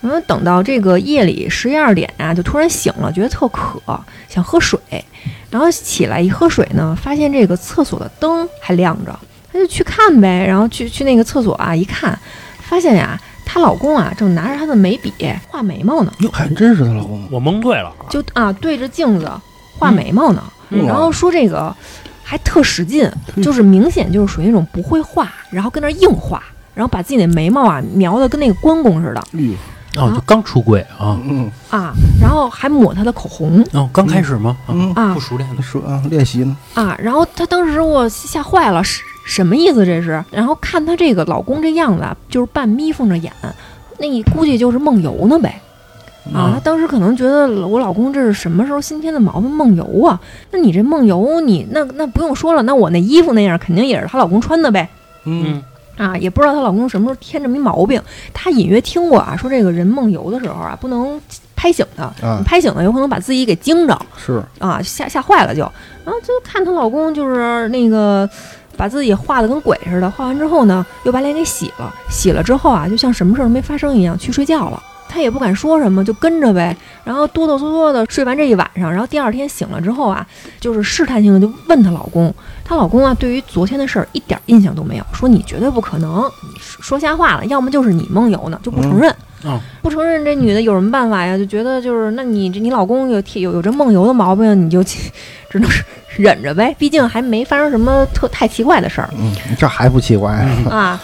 然后等到这个夜里十一二点啊，就突然醒了，觉得特渴，想喝水。然后起来一喝水呢，发现这个厕所的灯还亮着，他就去看呗。然后去去那个厕所啊，一看，发现呀，她老公啊正拿着她的眉笔画眉毛呢，哟，还真是她老公。我蒙对了，就啊对着镜子画眉毛呢。嗯然后说这个还特使劲，嗯。就是明显就是属于那种不会画，然后跟那儿硬画，然后把自己那眉毛啊描的跟那个关公似的。哟，哦，就刚出柜啊，嗯啊，然后还抹她的口红。哦，刚开始吗？啊嗯，啊。不熟练的，说啊练习呢。啊，然后她当时我吓坏了，是什么意思这是？然后看她这个老公这样子啊，就是半眯缝着眼，那你估计就是梦游呢呗。啊，她当时可能觉得我老公这是什么时候新添的毛病梦游啊？那你这梦游，你那那不用说了，那我那衣服那样肯定也是她老公穿的呗。嗯啊，也不知道她老公什么时候添这么一毛病。她隐约听过啊，说这个人梦游的时候啊，不能拍醒他，啊拍醒了有可能把自己给惊着是啊，吓吓坏了就。然后就看她老公就是那个把自己画的跟鬼似的，画完之后呢，又把脸给洗了，洗了之后啊，就像什么事儿没发生一样去睡觉了。她也不敢说什么，就跟着呗，然后哆哆嗦嗦的睡完这一晚上，然后第二天醒了之后啊，就是试探性的就问她老公，她老公啊，对于昨天的事儿一点印象都没有，说你绝对不可能，你说说瞎话了，要么就是你梦游呢，就不承认。哦不承认这女的有什么办法呀？就觉得就是，那你这你老公有有有这梦游的毛病，你就只能是忍着呗，毕竟还没发生什么特太奇怪的事儿嗯，这还不奇怪？啊。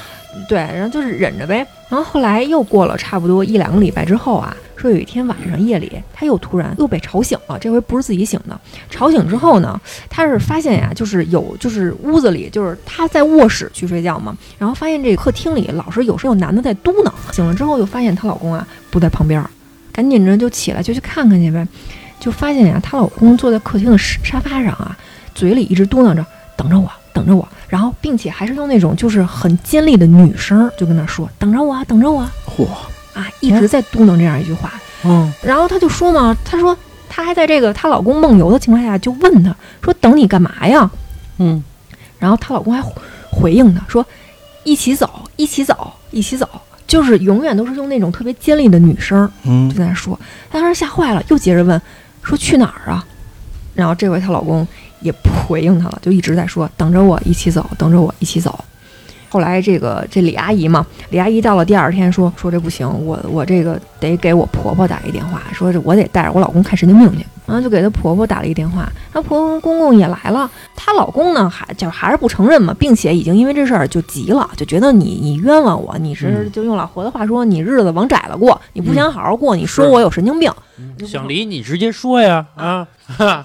对，然后就是忍着呗。然后后来又过了差不多一两个礼拜之后啊，说有一天晚上夜里，他又突然又被吵醒了，这回不是自己醒的。吵醒之后呢，他是发现呀，就是有就是屋子里，就是他在卧室去睡觉嘛，然后发现这个客厅里老是有声有男的在嘟囔。醒了之后又发现她老公啊不在旁边，赶紧着就起来就去看看去呗，就发现呀，她老公坐在客厅的沙发上啊，嘴里一直嘟囔着等着我，等着我，然后并且还是用那种就是很尖利的女声儿就跟那说等着我啊，等着我啊嚯，啊，一直在嘟囔这样一句话。嗯然后她就说嘛，她说她还在这个她老公梦游的情况下就问她说等你干嘛呀？嗯然后她老公还回回应她说一起走，一起走，一起走。就是永远都是用那种特别尖利的女声儿嗯就在那说，她当时吓坏了，又接着问说去哪儿啊？然后这回她老公也不回应他了，就一直在说等着我一起走，等着我一起走。后来这个这李阿姨嘛，李阿姨到了第二天说说这不行，我我这个得给我婆婆打一电话，说这我得带着我老公看神经病去。然后就给她婆婆打了一电话，她婆婆公公也来了，她老公呢还就还是不承认嘛，并且已经因为这事儿就急了，就觉得你你冤枉我，你是嗯。就用老何的话说，你日子往窄了过，你不想好好过，你说我有神经病，嗯。想离你直接说呀啊哈，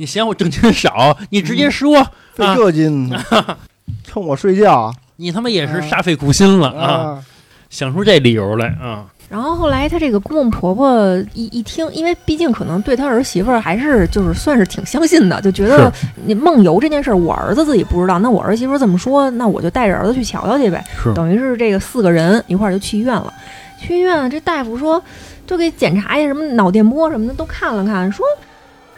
你嫌我挣钱少，你直接说，费啊这劲，趁我睡觉你他妈也是煞费苦心了啊，啊，想出这理由来啊，然后后来她这个公公婆婆一一听，因为毕竟可能对她儿媳妇儿还是就是算是挺相信的，就觉得你梦游这件事儿，我儿子自己不知道，那我儿媳妇儿这么说，那我就带着儿子去瞧瞧去呗。是等于是这个四个人一块儿就去医院了。去医院，这大夫说，就给检查一下什么脑电波什么的都看了看，说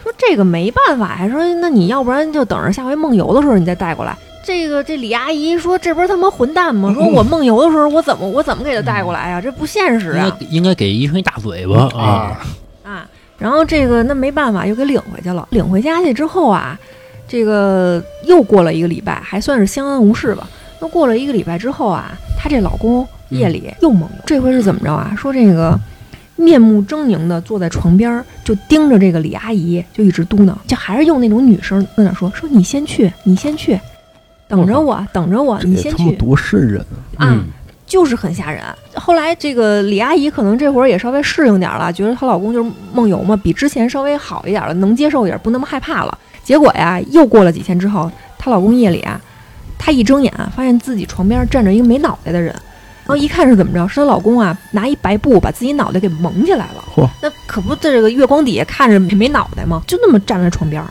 说这个没办法呀，说那你要不然就等着下回梦游的时候你再带过来。这个这李阿姨说这不是他妈混蛋吗？说我梦游的时候我怎么我怎么给他带过来呀？这不现实啊应该应该给医生一大嘴巴啊！啊，啊！然后这个那没办法又给领回去了。领回家去之后啊，这个又过了一个礼拜，还算是相安无事吧。那过了一个礼拜之后啊，她这老公夜里又梦游，这回是怎么着啊？说这个面目狰狞的坐在床边儿，就盯着这个李阿姨，就一直嘟囔，就还是用那种女声在那说：“说你先去，你先去，等着我，等着我，你先去。多瘆人啊！啊，就是很吓人。后来这个李阿姨可能这会儿也稍微适应点了，觉得她老公就是梦游嘛，比之前稍微好一点了，能接受一点，不那么害怕了。结果呀，又过了几天之后，她老公夜里啊，她一睁眼发现自己床边站着一个没脑袋的人，然后一看是怎么着，是她老公啊拿一白布把自己脑袋给蒙起来了。嚯那可不在这个月光底下看着没脑袋吗？就那么站在床边儿。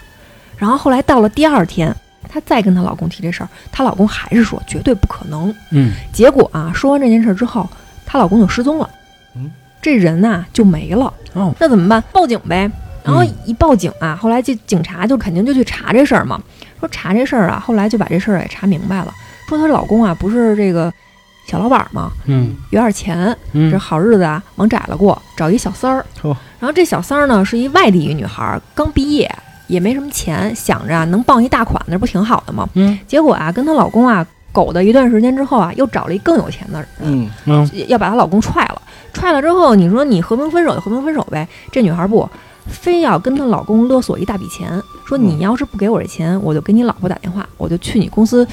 然后后来到了第二天，她再跟她老公提这事儿，她老公还是说绝对不可能。嗯，结果啊，说完这件事之后，她老公就失踪了，嗯，这人呐、就没了。哦，那怎么办？报警呗。然后嗯一报警啊，后来这警察就肯定就去查这事儿嘛。说查这事儿啊，后来就把这事儿也查明白了。说她老公啊，不是这个小老板嘛，嗯有点钱，这嗯好日子啊往窄了过，找一小三儿。嚯然后这小三儿呢是一外地一女孩儿，刚毕业，也没什么钱，想着啊能傍一大款，那不挺好的吗？嗯结果啊，跟她老公啊苟的一段时间之后啊，又找了一更有钱的人，嗯，嗯要把她老公踹了。踹了之后，你说你和平分手就和平分手呗。这女孩不，非要跟她老公勒索一大笔钱，说嗯你要是不给我这钱，我就给你老婆打电话，我就去你公司，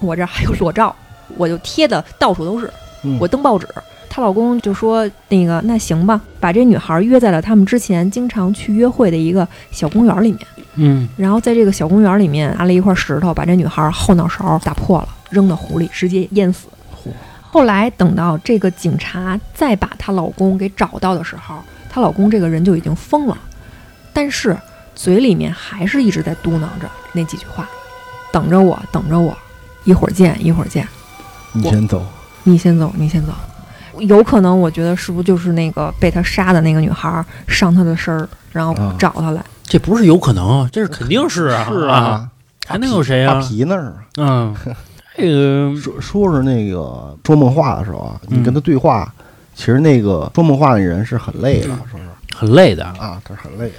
我这儿还有裸照，我就贴的到处都是，嗯我登报纸。她老公就说：“那个，那行吧，把这女孩约在了他们之前经常去约会的一个小公园里面。嗯然后在这个小公园里面拿了一块石头，把这女孩后脑勺打破了，扔到湖里，直接淹死。后来等到这个警察再把她老公给找到的时候，她老公这个人就已经疯了，但是嘴里面还是一直在嘟囔着那几句话：“等着我，等着我，一会儿见，一会儿见，你先走，你先走，你先走。”有可能，我觉得是不是就是那个被他杀的那个女孩上他的身儿，然后啊找他来？这不是有可能啊，这是肯定是啊，是啊，还能有谁啊画皮那儿嗯，这个说说是那个说梦话的时候啊，你嗯跟他对话，其实那个说梦话的人是很累的，说是很累的。啊，他是很累的，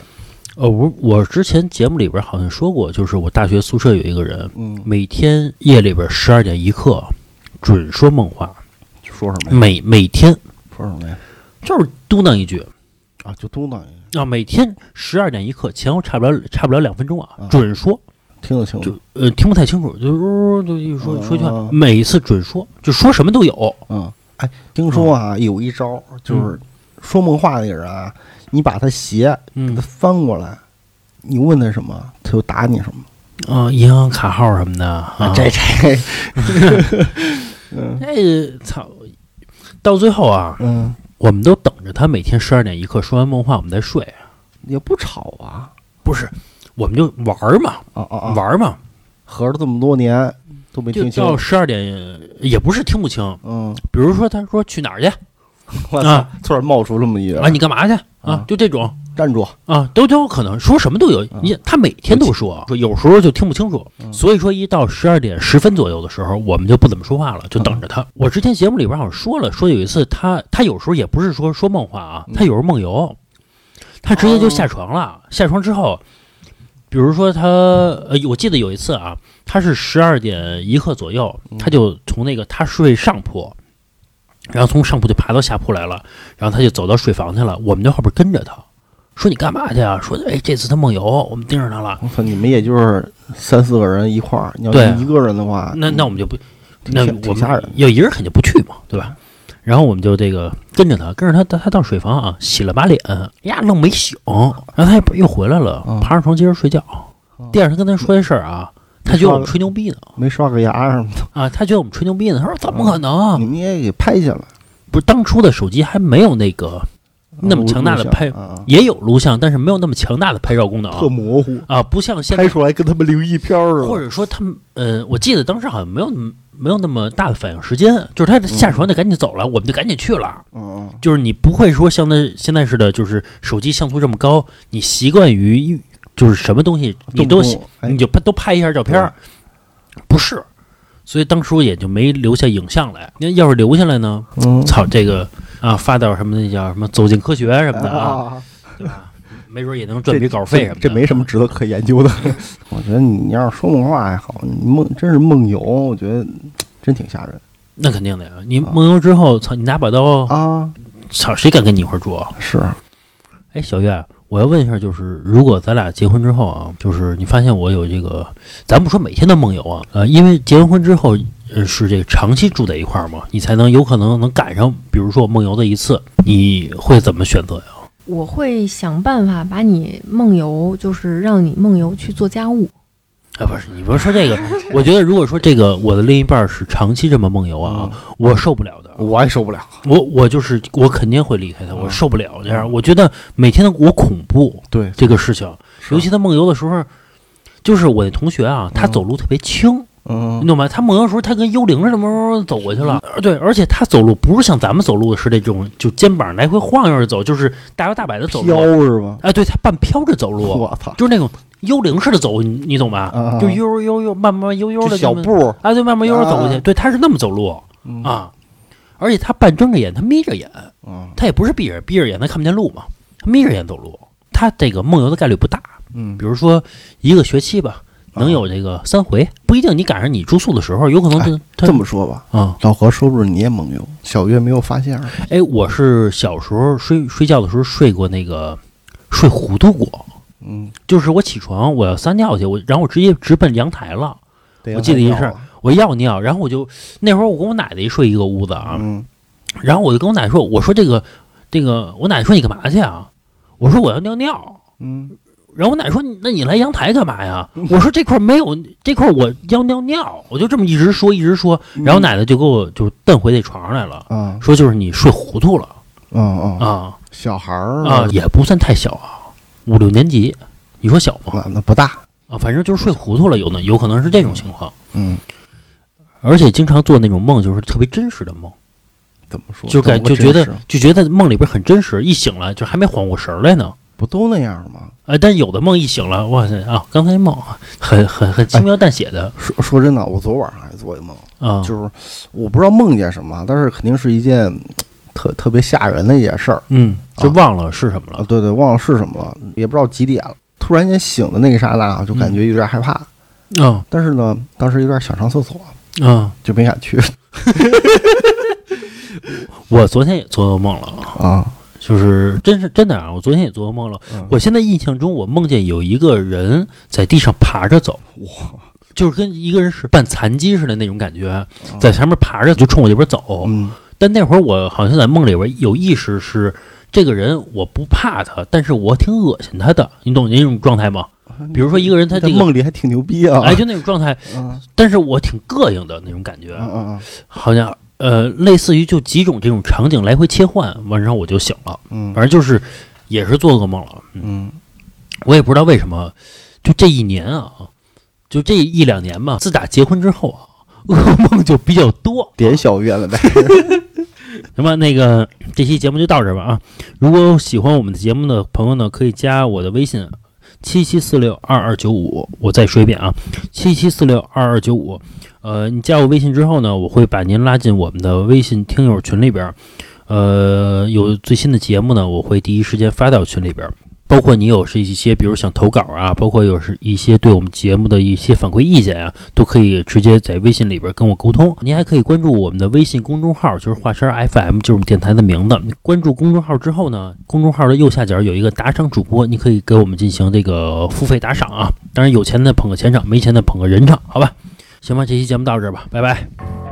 呃，我我之前节目里边好像说过，就是我大学宿舍有一个人，嗯，每天夜里边十二点一刻准说梦话，说什么呀？每每天。说什么呀？就是嘟囔一句。啊，就嘟囔一句，啊，每天十二点一刻，前后差不了差不了两分钟啊啊，准说，听得清就楚，呃听不太清楚，就呜就一说说一句话。啊，每次准说，就说什么都有。嗯，哎，听说啊，有一招就是说梦话的人啊，你把他鞋给嗯他翻过来，你问他什么，他就答你什么，啊，银行卡号什么的啊，这这，嗯这操，到最后啊，嗯，我们都等着他每天十二点一刻说完梦话，我们再睡。也不吵啊，不是，我们就玩嘛，啊啊啊，玩嘛，合着这么多年都没听清，到十二点也不是听不清。嗯，比如说，他说去哪儿去 我操啊，突然冒出这么一个啊？你干嘛去啊啊？就这种站住，啊，都都有可能，说什么都有。你他每天都说，说有时候就听不清楚。嗯所以说，一到十二点十分左右的时候，我们就不怎么说话了，就等着他。我之前节目里边好像说了，说有一次他他有时候也不是说说梦话啊，他有时候梦游，他直接就下床了。下床之后，比如说他呃，我记得有一次啊，他是十二点一刻左右，他就从那个他睡上铺，然后从上铺就爬到下铺来了，然后他就走到睡房去了，我们在后边跟着他。说你干嘛去啊？说哎，这次他梦游，我们盯着他了。我操，你们也就是三四个人一块儿，你要对一个人的话，那那我们就不，那我们要一人肯定不去嘛，对吧？然后我们就这个跟着他，跟着他，他他到水房啊，洗了把脸，呀，愣没醒，然后他又又回来了，嗯爬上床接着睡觉。第二天跟他说这事儿啊，他觉得我们吹牛逼呢没刷个牙什么的，啊，他觉得我们吹牛逼呢。他说怎么可能？你们也给拍下来，不是当初的手机还没有那个那么强大的拍，啊，也有录像，但是没有那么强大的拍照功能特模糊，啊，不像现在拍出来跟他们灵异片儿似的，或者说他们呃，我记得当时好像没有那么没有那么大的反应时间，就是他下床就赶紧走了，我们就赶紧去了。嗯就是你不会说像那现在似的，就是手机像素这么高，你习惯于就是什么东西你都你就拍都拍一下照片儿，不是，所以当初也就没留下影像来。那要是留下来呢？嗯操，这个啊，发到什么那叫什么走进科学什么的啊，啊，对吧？没准也能赚笔稿费什么的。这没什么值得可研究的。我觉得你要是说梦话还好，你梦真是梦游，我觉得真挺吓人那肯定的呀！你梦游之后，操，你拿把刀，啊。操，谁敢跟你一块儿住啊？是，哎，小月，我要问一下，就是如果咱俩结婚之后啊，就是你发现我有这个，咱不说每天的梦游啊，呃，因为结完婚之后，是这个长期住在一块儿嘛，你才能有可能能赶上，比如说我梦游的一次，你会怎么选择呀？我会想办法把你梦游，就是让你梦游去做家务。啊，不是，你不是说这个，我觉得如果说这个我的另一半是长期这么梦游啊，我受不了的。我也受不了。我我就是我肯定会离开他，我受不了这样。我觉得每天的我恐怖对，这个事情，尤其他梦游的时候，就是我那同学啊，他嗯走路特别轻，嗯你懂吗？他梦游的时候，他跟幽灵似的，慢慢走过去了。呃对，而且他走路不是像咱们走路是那种就肩膀来回晃悠着走，就是大摇大摆的走飘路。是吧？哎，对他半飘着走路，我操，就是那种幽灵似的走，你你懂吧？啊就悠悠悠慢慢悠悠的小步。啊，对，慢慢悠悠走过去。啊对，他是那么走路。嗯。啊，而且他半睁着眼，他眯着眼，啊他也不是闭着闭着眼，他看不见路嘛，他眯着眼走路。他这个梦游的概率不大，嗯。比如说一个学期吧，能有这个三回，不一定你赶上你住宿的时候，有可能就他这么说吧，啊。老何说不是你也梦游？小月没有发现儿哎，我是小时候睡睡觉的时候睡过那个睡糊涂过，嗯，就是我起床我要撒尿去，我然后我直接直奔阳台了。得我记得一事我要尿，然后我就那会儿我跟我奶奶一睡一个屋子啊，嗯。然后我就跟我奶奶说，我说这个这个，我奶奶说你干嘛去啊？我说我要尿尿。嗯。然后我奶奶说，那你来阳台干嘛呀？我说这块没有，这块我要尿尿。我就这么一直说一直说，然后奶奶就给我就蹬回那床上来了，啊。说就是你睡糊涂了。嗯嗯，啊。小孩儿啊，也不算太小啊，五六年级，你说小吗？那那不大，啊，反正就是睡糊涂了，有呢，有可能是这种情况，嗯，而且经常做那种梦，就是特别真实的梦。怎么说？就感就觉得就觉得梦里边很真实，一醒来就还没缓过神儿来呢。不都那样吗？哎，但有的梦一醒了，哇塞啊！刚才梦很很很轻描淡写的说说真的，我昨晚上还做一梦，啊，就是我不知道梦见什么，但是肯定是一件嗯特特别吓人的一件事儿嗯，就啊忘了是什么啊！了。对对，忘了是什么了，也不知道几点了。突然间醒的那一刹那，就感觉有点害怕，嗯但是呢，当时有点想上厕所，嗯，就没敢去 我昨天也做噩梦了，啊。就是真是真的啊！我昨天也做噩梦了。嗯我现在印象中，我梦见有一个人在地上爬着走，哇，就是跟一个人是半残疾似的那种感觉，在前面爬着就冲我这边走。嗯但那会儿我好像在梦里边有意识是这个人我不怕他，但是我挺恶心他的，你懂那种状态吗？比如说一个人他在这个梦里还挺牛逼啊！哎，就那种状态，嗯但是我挺膈应的那种感觉，嗯嗯好像呃类似于就几种这种场景来回切换，完然后我就醒了，嗯反正就是也是做噩梦了，嗯，嗯我也不知道为什么，就这一年啊，就这一两年吧，自打结婚之后啊，噩梦就比较多，点小月了呗。行吧，那个这期节目就到这儿吧啊！如果喜欢我们的节目的朋友呢，可以加我的微信七七四六二二九五，我再说一遍啊，七七四六二二九五。呃，你加我微信之后呢，我会把您拉进我们的微信听友群里边。呃，有最新的节目呢，我会第一时间发到群里边。包括你有是一些，比如想投稿啊，包括有是一些对我们节目的一些反馈意见啊，都可以直接在微信里边跟我沟通。您还可以关注我们的微信公众号，就是华山 FM，就是我们电台的名字。关注公众号之后呢，公众号的右下角有一个打赏主播，你可以给我们进行这个付费打赏啊。当然有钱的捧个钱场，没钱的捧个人场，好吧？行吧，这期节目到这儿吧，拜拜。